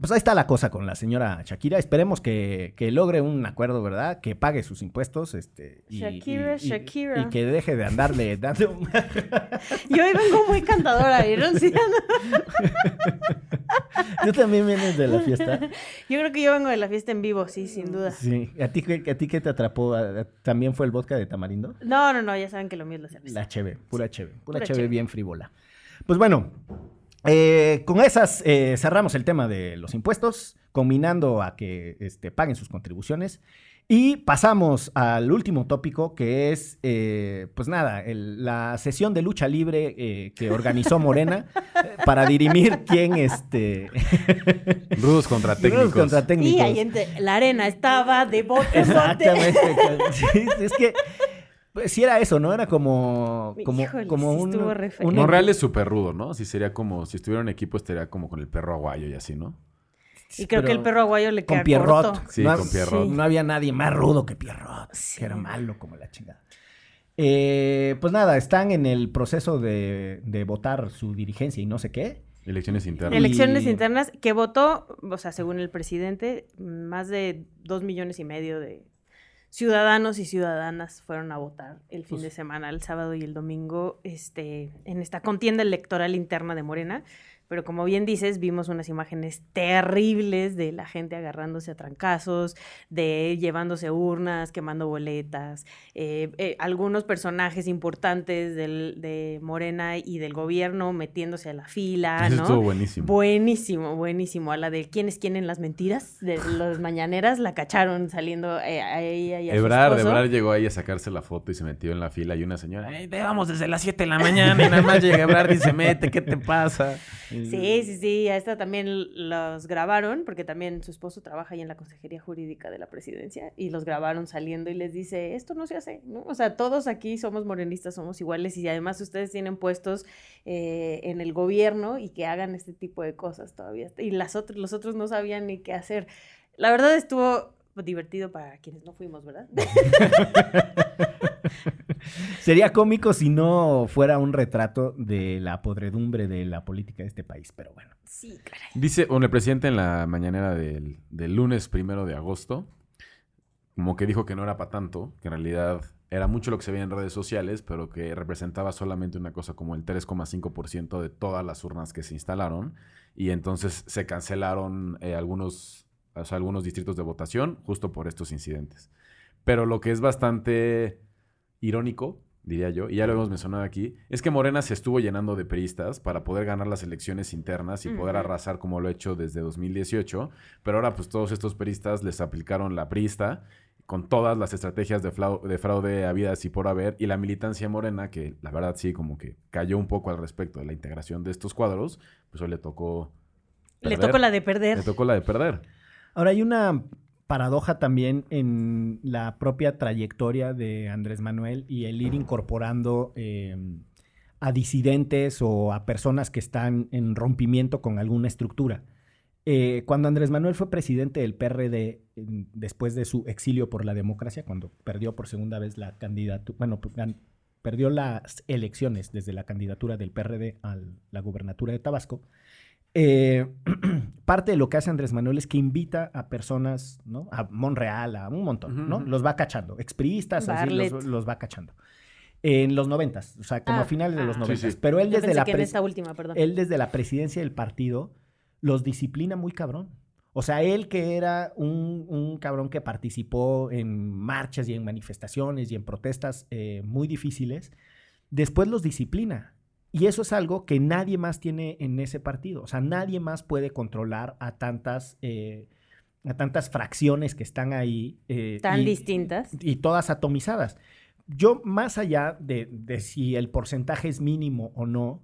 pues ahí está la cosa con la señora Shakira. Esperemos que, que logre un acuerdo, ¿verdad? Que pague sus impuestos. Este, y, Shakira, y- y- Shakira. Y que deje de andarle dando... Yo hoy vengo muy cantadora, ¿vieron? Sí, ¿Tú también vienes de la fiesta? Yo creo que yo vengo de la fiesta en vivo, sí, sin duda. Sí. ¿A ti, qué- a ti qué te atrapó? ¿A- a- ¿También fue el vodka de tamarindo? No, no, no, ya saben que lo mío es la cerveza. La cheve, pura cheve, pura, Pura cheve cheve. bien frívola. Pues bueno, eh, con esas eh, cerramos el tema de los impuestos, combinando a que este, paguen sus contribuciones. Y pasamos al último tópico, que es, eh, pues nada, el- la sesión de lucha libre eh, que organizó Morena para dirimir quién, este... Rudos contra técnicos. Rudos contra técnicos. Y ahí entre- la arena estaba de bote. Exactamente. Sí, es que pues, sí era eso, ¿no? Era como, como, Híjole, como sí un, estuvo re feo. un- Monreal es súper rudo, ¿no? Si sería como, si estuviera en equipo, estaría como con el perro aguayo y así, ¿no? Y creo que el perro aguayo le queda con Pierrot. corto. Sí, no, con Pierrot. No había nadie más rudo que Pierrot. Que era malo como la chingada. Eh, pues nada, están en el proceso de, de votar su dirigencia y no sé qué. Elecciones internas. Elecciones Y- internas que votó, o sea, según el presidente, más de dos millones y medio de ciudadanos y ciudadanas fueron a votar el fin de semana, el sábado y el domingo, este, en esta contienda electoral interna de Morena. Pero como bien dices, vimos unas imágenes terribles de la gente agarrándose a trancazos, de llevándose urnas, quemando boletas, eh, eh, algunos personajes importantes del- de Morena y del gobierno metiéndose a la fila, Eso ¿no? estuvo buenísimo. Buenísimo, buenísimo. A la de quién es quién en las mentiras, de las mañaneras, la cacharon saliendo eh, a ella y a su Ebrard. Ebrard llegó ahí a sacarse la foto y se metió en la fila y una señora, "Ey, te vamos desde las 7 de la mañana y nada más llega Ebrard y se mete, ¿qué te pasa? Sí, sí, sí, a esta también los grabaron, porque también su esposo trabaja ahí en la Consejería Jurídica de la Presidencia, y los grabaron saliendo y les dice, esto no se hace, ¿no? O sea, todos aquí somos morenistas, somos iguales, y además ustedes tienen puestos eh, en el gobierno y que hagan este tipo de cosas todavía. Y las otras, los otros no sabían ni qué hacer. La verdad estuvo divertido para quienes no fuimos, ¿verdad? Sería cómico si no fuera un retrato de la podredumbre de la política de este país, pero bueno. Sí, caray. Dice, bueno, el presidente en la mañanera del, del lunes primero de agosto, como que dijo que no era para tanto, que en realidad era mucho lo que se veía en redes sociales, pero que representaba solamente una cosa como el 3,5% de todas las urnas que se instalaron, y entonces se cancelaron eh, algunos, o sea, algunos distritos de votación justo por estos incidentes. Pero lo que es bastante irónico, diría yo, y ya lo hemos mencionado aquí, es que Morena se estuvo llenando de peristas para poder ganar las elecciones internas y poder arrasar como lo ha hecho desde 2018, pero ahora pues todos estos peristas les aplicaron la prista con todas las estrategias de, de fraude habidas y por haber, y la militancia morena, que la verdad sí como que cayó un poco al respecto de la integración de estos cuadros, pues hoy le tocó... Le tocó la de perder. Le tocó la de perder. Ahora hay una paradoja también en la propia trayectoria de Andrés Manuel y el ir incorporando eh, a disidentes o a personas que están en rompimiento con alguna estructura. Eh, cuando Andrés Manuel fue presidente del PRD, en- después de su exilio por la democracia, cuando perdió por segunda vez la candidatura, bueno, perdió las elecciones desde la candidatura del PRD a la gubernatura de Tabasco, eh, parte de lo que hace Andrés Manuel es que invita a personas, ¿no? A Monreal, a un montón, ¿no? Los va cachando, expriistas, así los, los va cachando. En los noventas, o sea, como Ah, a finales de los ah. Sí, noventas. sí. Pero él desde la esta última, perdón. él desde la presidencia del partido los disciplina muy cabrón. O sea, él que era un, un cabrón que participó en marchas y en manifestaciones y en protestas eh, muy difíciles, después los disciplina. Y eso es algo que nadie más tiene en ese partido. O sea, nadie más puede controlar a tantas, eh, a tantas fracciones que están ahí. eh, Tan y- distintas. y todas atomizadas. Yo, más allá de, de si el porcentaje es mínimo o no,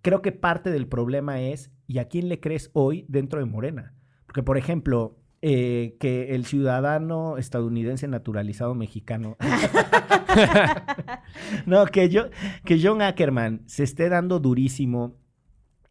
creo que parte del problema es, ¿y a quién le crees hoy dentro de Morena? Porque, por ejemplo, eh, que el ciudadano estadounidense naturalizado mexicano, no, que, yo, que John Ackerman se esté dando durísimo,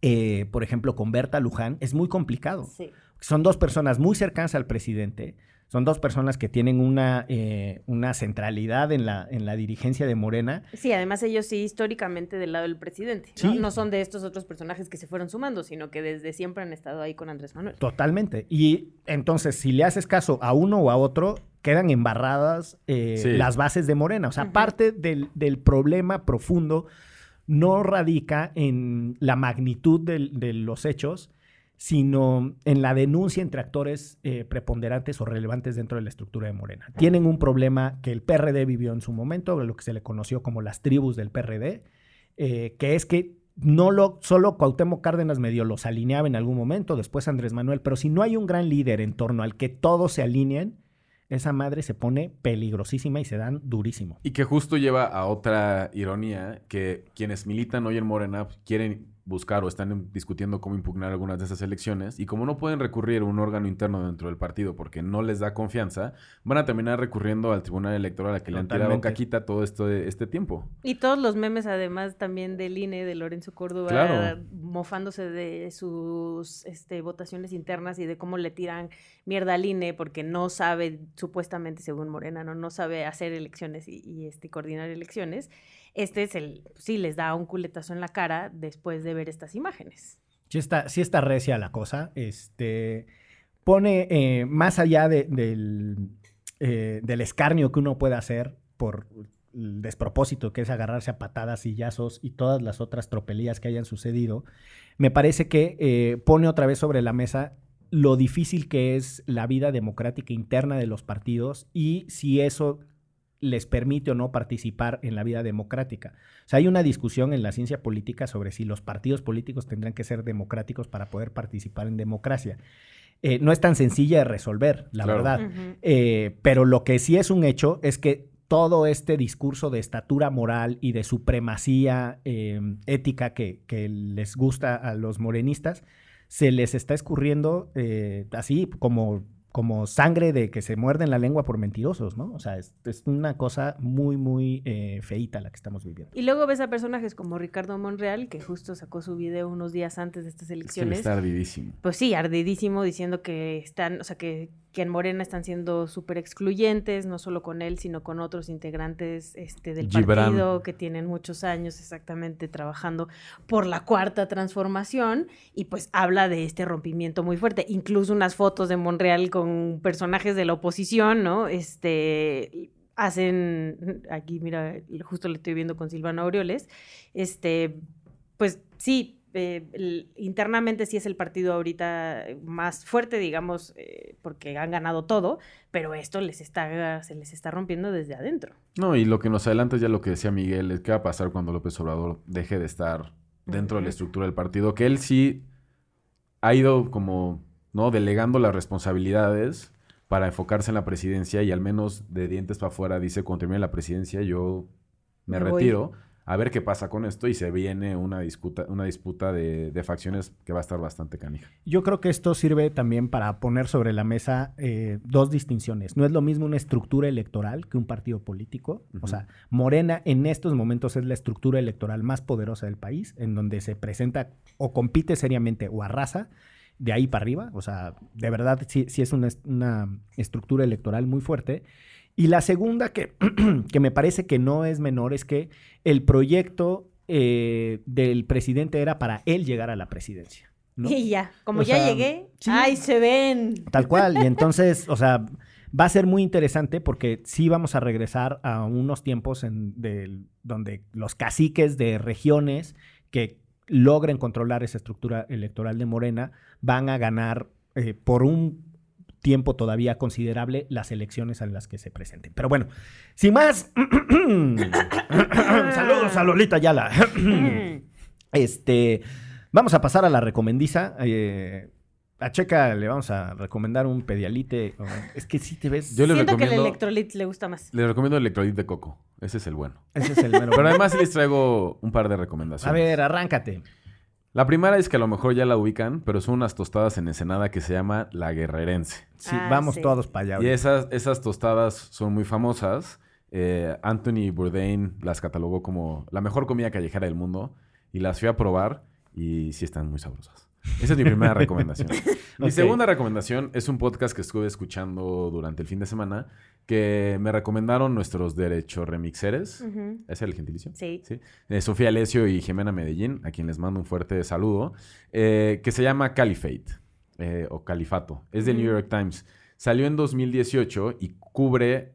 eh, por ejemplo, con Berta Luján, es muy complicado. Sí. Son dos personas muy cercanas al presidente, son dos personas que tienen una, eh, una centralidad en la, en la dirigencia de Morena. Sí, además ellos sí históricamente del lado del presidente. ¿no? Sí. No son de estos otros personajes que se fueron sumando, sino que desde siempre han estado ahí con Andrés Manuel. Totalmente. Y entonces, si le haces caso a uno o a otro, quedan embarradas eh, Sí. las bases de Morena. O sea, parte del, del problema profundo no radica en la magnitud del- de los hechos, sino en la denuncia entre actores eh, preponderantes o relevantes dentro de la estructura de Morena. Tienen un problema que el PRD vivió en su momento, lo que se le conoció como las tribus del PRD, eh, que es que no lo, solo Cuauhtémoc Cárdenas medio los alineaba en algún momento, después Andrés Manuel, pero si no hay un gran líder en torno al que todos se alineen, esa madre se pone peligrosísima y se dan durísimo. Y que justo lleva a otra ironía, que quienes militan hoy en Morena quieren buscar o están discutiendo cómo impugnar algunas de esas elecciones y como no pueden recurrir a un órgano interno dentro del partido porque no les da confianza, van a terminar recurriendo al Tribunal Electoral a que le han tirado Totalmente. caquita todo esto este tiempo. Y todos los memes, además, también del INE, de Lorenzo Córdoba, Claro. mofándose de sus este, votaciones internas y de cómo le tiran mierda al INE porque no sabe, supuestamente, según Morena, no, no sabe hacer elecciones y, y, este, coordinar elecciones. Este es el, sí, les da un culetazo en la cara después de ver estas imágenes. Sí está, sí está recia la cosa. Este pone eh, más allá de- del, eh, del escarnio que uno puede hacer por el despropósito que es agarrarse a patadas, sillazos y todas las otras tropelías que hayan sucedido, me parece que eh, pone otra vez sobre la mesa lo difícil que es la vida democrática interna de los partidos y si eso les permite o no participar en la vida democrática. O sea, hay una discusión en la ciencia política sobre si los partidos políticos tendrán que ser democráticos para poder participar en democracia. Eh, no es tan sencilla de resolver, la Claro. verdad. Eh, pero lo que sí es un hecho es que todo este discurso de estatura moral y de supremacía eh, ética que, que les gusta a los morenistas, se les está escurriendo eh, así como, como sangre de que se muerden la lengua por mentirosos, ¿no? O sea, es, es una cosa muy, muy eh, feíta la que estamos viviendo. Y luego ves a personajes como Ricardo Monreal, que justo sacó su video unos días antes de estas Es que le elecciones. está ardidísimo. Pues sí, ardidísimo, diciendo que están, o sea, que, que en Morena están siendo súper excluyentes, no solo con él, sino con otros integrantes este, del Gibran. partido que tienen muchos años exactamente trabajando por la cuarta transformación y pues habla de este rompimiento muy fuerte. Incluso unas fotos de Monreal con personajes de la oposición, ¿no? Este hacen, aquí mira, justo lo estoy viendo con Silvano Aureoles, este, pues sí, eh, internamente sí es el partido ahorita más fuerte, digamos, eh, porque han ganado todo, pero esto les está, se les está rompiendo desde adentro. No, y lo que nos adelanta es ya lo que decía Miguel, es qué va a pasar cuando López Obrador deje de estar dentro de la estructura del partido, que él sí ha ido como, ¿no? Delegando las responsabilidades para enfocarse en la presidencia y al menos de dientes para afuera dice, cuando termine la presidencia yo me, Me voy. A ver qué pasa con esto y se viene una disputa, una disputa de, de facciones que va a estar bastante canija. Yo creo que esto sirve también para poner sobre la mesa eh, dos distinciones. No es lo mismo una estructura electoral que un partido político. O sea, Morena en estos momentos es la estructura electoral más poderosa del país, en donde se presenta o compite seriamente o arrasa de ahí para arriba. O sea, de verdad sí, sí es una estructura electoral muy fuerte. Y la segunda que, que me parece que no es menor es que el proyecto eh, del presidente era para él llegar a la presidencia. ¿no? Y ya, como O ya sea, llegué, sí. ¡ay, se ven! Tal cual. Y entonces, o sea, va a ser muy interesante porque sí vamos a regresar a unos tiempos en del- donde los caciques de regiones que logren controlar esa estructura electoral de Morena van a ganar eh, por un tiempo todavía considerable las elecciones a las que se presenten. Pero bueno, sin más, saludos a Lolita Yala. este, vamos a pasar a la recomendiza. eh, a Checa le vamos a recomendar un pedialite. Es que sí te ves. Yo le Siento que el recomiendo, electrolit le gusta más. les recomiendo el electrolit de coco, ese es el bueno. Ese es el mero. Pero además les traigo un par de recomendaciones. a ver, arráncate. La primera es que a lo mejor ya la ubican, pero son unas tostadas en Ensenada que se llama La Guerrerense. Sí, Ah, vamos sí. todos para allá. Y esas, esas tostadas son muy famosas. Eh, Anthony Bourdain las catalogó como la mejor comida callejera del mundo y las fui a probar y sí están muy sabrosas. Esa es mi primera recomendación. Mi segunda recomendación es un podcast que estuve escuchando durante el fin de semana que me recomendaron nuestros derecho remixeres. ¿Es el gentilicio? Sí. Sí. Eh, Sofía Alessio y Jimena Medellín, a quien les mando un fuerte saludo, eh, que se llama Caliphate eh, o Califato. Es del New. York Times. Salió en 2018 y cubre.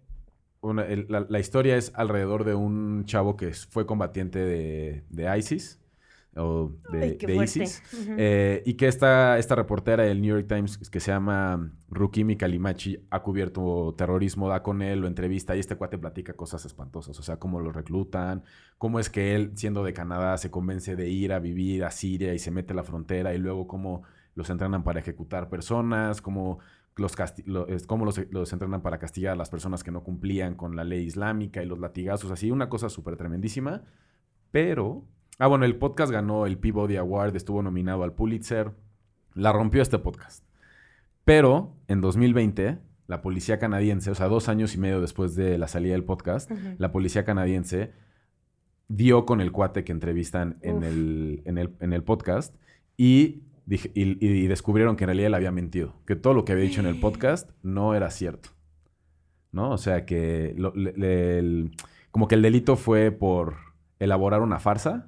una- el- la, la historia es alrededor de un chavo que fue combatiente de, de ISIS o de, Ay, de. ISIS. Eh, y que esta, esta reportera del New York Times, que se llama Rukimi Kalimachi, ha cubierto terrorismo, da con él, lo entrevista y este cuate platica cosas espantosas. O sea, cómo lo reclutan, cómo es que él, siendo de Canadá, se convence de ir a vivir a Siria y se mete a la frontera y luego cómo los entrenan para ejecutar personas, cómo, los cómo los, los entrenan para castigar a las personas que no cumplían con la ley islámica y los latigazos, así, una cosa súper tremendísima. Pero, ah, bueno, el podcast ganó el Peabody Award, estuvo nominado al Pulitzer, la rompió este podcast. Pero en 2020, la policía canadiense, o sea, dos años y medio después de la salida del podcast, la policía canadiense dio con el cuate que entrevistan en el, en, el, en el podcast y, dije- y, y descubrieron que en realidad le había mentido, que todo lo que había dicho en el podcast no era cierto. ¿No? O sea, que lo- le- le- el- como que el delito fue por elaborar una farsa,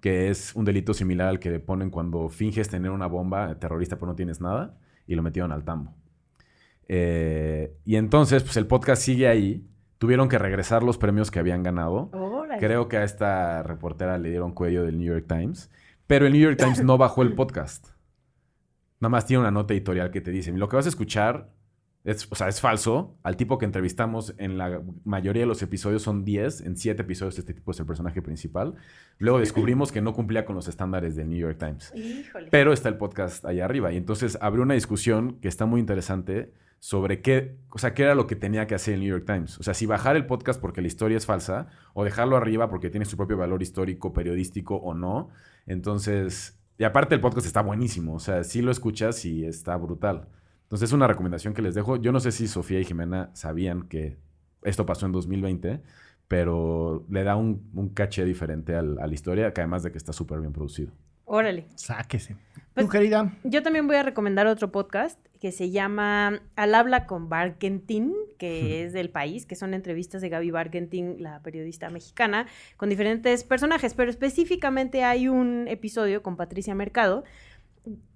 que es un delito similar al que ponen cuando finges tener una bomba terrorista pero no tienes nada, y lo metieron al tambo. Eh, y entonces, pues el podcast sigue ahí. Tuvieron que regresar los premios que habían ganado. Creo que a esta reportera le dieron cuello del New York Times. Pero el New York Times no bajó el podcast. Nada más tiene una nota editorial que te dice, lo que vas a escuchar es, o sea, es falso. Al tipo que entrevistamos en la mayoría de los episodios son 10. En 7 episodios este tipo es el personaje principal. Luego descubrimos que no cumplía con los estándares del New York Times. Híjole. Pero está el podcast allá arriba. Y entonces abrió una discusión que está muy interesante sobre qué, o sea, qué era lo que tenía que hacer el New York Times. O sea, si bajar el podcast porque la historia es falsa o dejarlo arriba porque tiene su propio valor histórico, periodístico o no. Entonces, y aparte el podcast está buenísimo. O sea, si lo escuchas y está brutal. Entonces, es una recomendación que les dejo. Yo no sé si Sofía y Jimena sabían que esto pasó en 2020, pero le da un, un caché diferente al- a la historia, que además de que está súper bien producido. Órale. Sáquese. Pues, ¿Tu querida? Yo también voy a recomendar otro podcast que se llama Al habla con Barkentin, que es del país, que son entrevistas de Gaby Barkentin, la periodista mexicana, con diferentes personajes, pero específicamente hay un episodio con Patricia Mercado,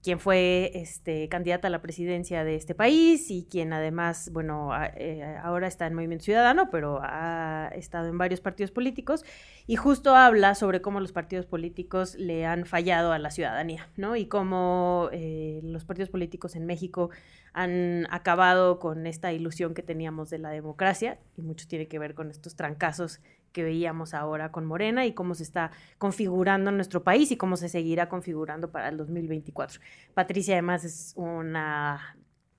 quien fue este, candidata a la presidencia de este país y quien además, bueno, eh, ahora está en Movimiento Ciudadano, pero ha estado en varios partidos políticos y justo habla sobre cómo los partidos políticos le han fallado a la ciudadanía, ¿no? Y cómo eh, los partidos políticos en México han acabado con esta ilusión que teníamos de la democracia y mucho tiene que ver con estos trancazos que veíamos ahora con Morena y cómo se está configurando nuestro país y cómo se seguirá configurando para el 2024. Patricia además es una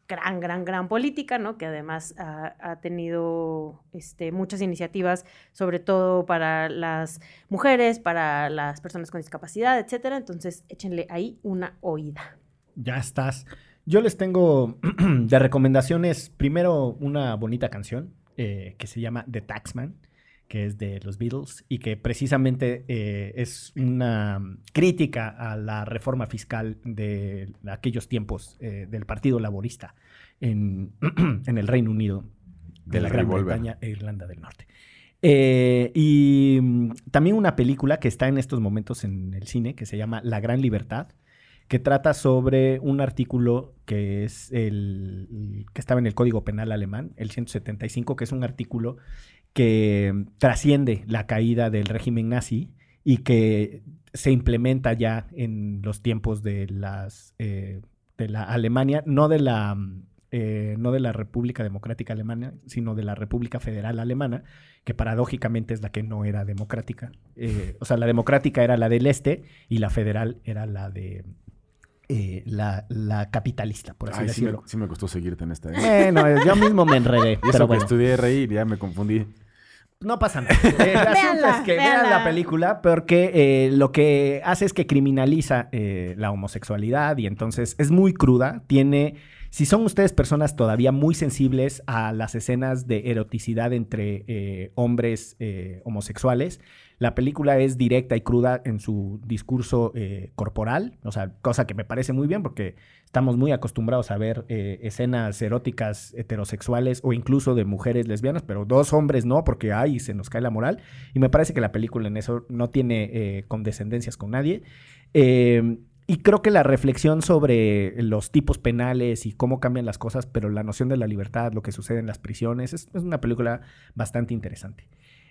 gran, gran, gran política, ¿no? Que además ha, tenido este, muchas iniciativas, sobre todo para las mujeres, para las personas con discapacidad, etcétera. Entonces, échenle ahí una oída. Ya estás. Yo les tengo de recomendaciones, primero una bonita canción eh, que se llama The Taxman, que es de los Beatles y que precisamente eh, es una crítica a la reforma fiscal de aquellos tiempos eh, del Partido Laborista en, en el Reino Unido, de la Gran. Bretaña e Irlanda del Norte. Eh, y mm, también una película que está en estos momentos en el cine que se llama La Gran Libertad, que trata sobre un artículo que es el que estaba en el Código Penal alemán, el 175, que es un artículo que trasciende la caída del régimen nazi y que se implementa ya en los tiempos de las eh, de la Alemania, no de la eh, no de la República Democrática Alemana, sino de la República Federal Alemana, que paradójicamente es la que no era democrática. Eh, o sea, la democrática era la del este y la federal era la de eh, la, la capitalista, por así Ay, sí me, decirlo. sí me costó seguirte en esta. ¿eh? Bueno, yo mismo me enredé, Y eso pero que bueno. estudié reír, ya me confundí. No pasa nada. Eh, el asunto es que vean la película porque eh, lo que hace es que criminaliza eh, la homosexualidad y entonces es muy cruda. Tiene, si son ustedes personas todavía muy sensibles a las escenas de eroticidad entre eh, hombres eh, homosexuales, la película es directa y cruda en su discurso eh, corporal, o sea, cosa que me parece muy bien porque estamos muy acostumbrados a ver eh, escenas eróticas heterosexuales o incluso de mujeres lesbianas, pero dos hombres no, porque ahí se nos cae la moral. Y me parece que la película en eso no tiene eh, condescendencias con nadie. Y creo que la reflexión sobre los tipos penales y cómo cambian las cosas, pero la noción de la libertad, lo que sucede en las prisiones, es, una película bastante interesante.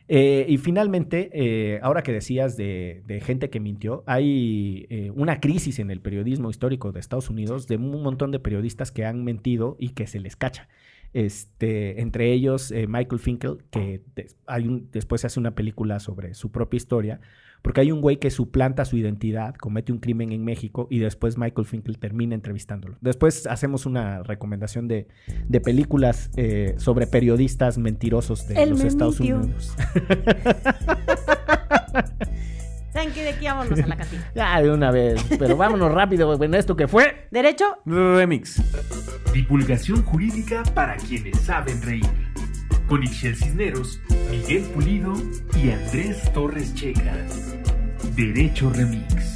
Eh, y finalmente, eh, ahora que decías de, de gente que mintió, hay eh, una crisis en el periodismo histórico de Estados Unidos de un montón de periodistas que han mentido y que se les cacha. Este, entre ellos, Michael Finkel, que des- hay después hace una película sobre su propia historia, Porque hay un güey que suplanta su identidad, comete un crimen en México y después Michael Finkel termina entrevistándolo. Después hacemos una recomendación de, de películas eh, sobre periodistas mentirosos de El los Estados. Unidos. ¿Saben qué? De aquí vámonos a la cantina. ya, de una vez. Pero vámonos rápido, en esto que fue. Derecho, Remix. Divulgación jurídica para quienes saben reír. Con Ixel Cisneros, Miguel Pulido y Andrés Torres Checa. Derecho Remix.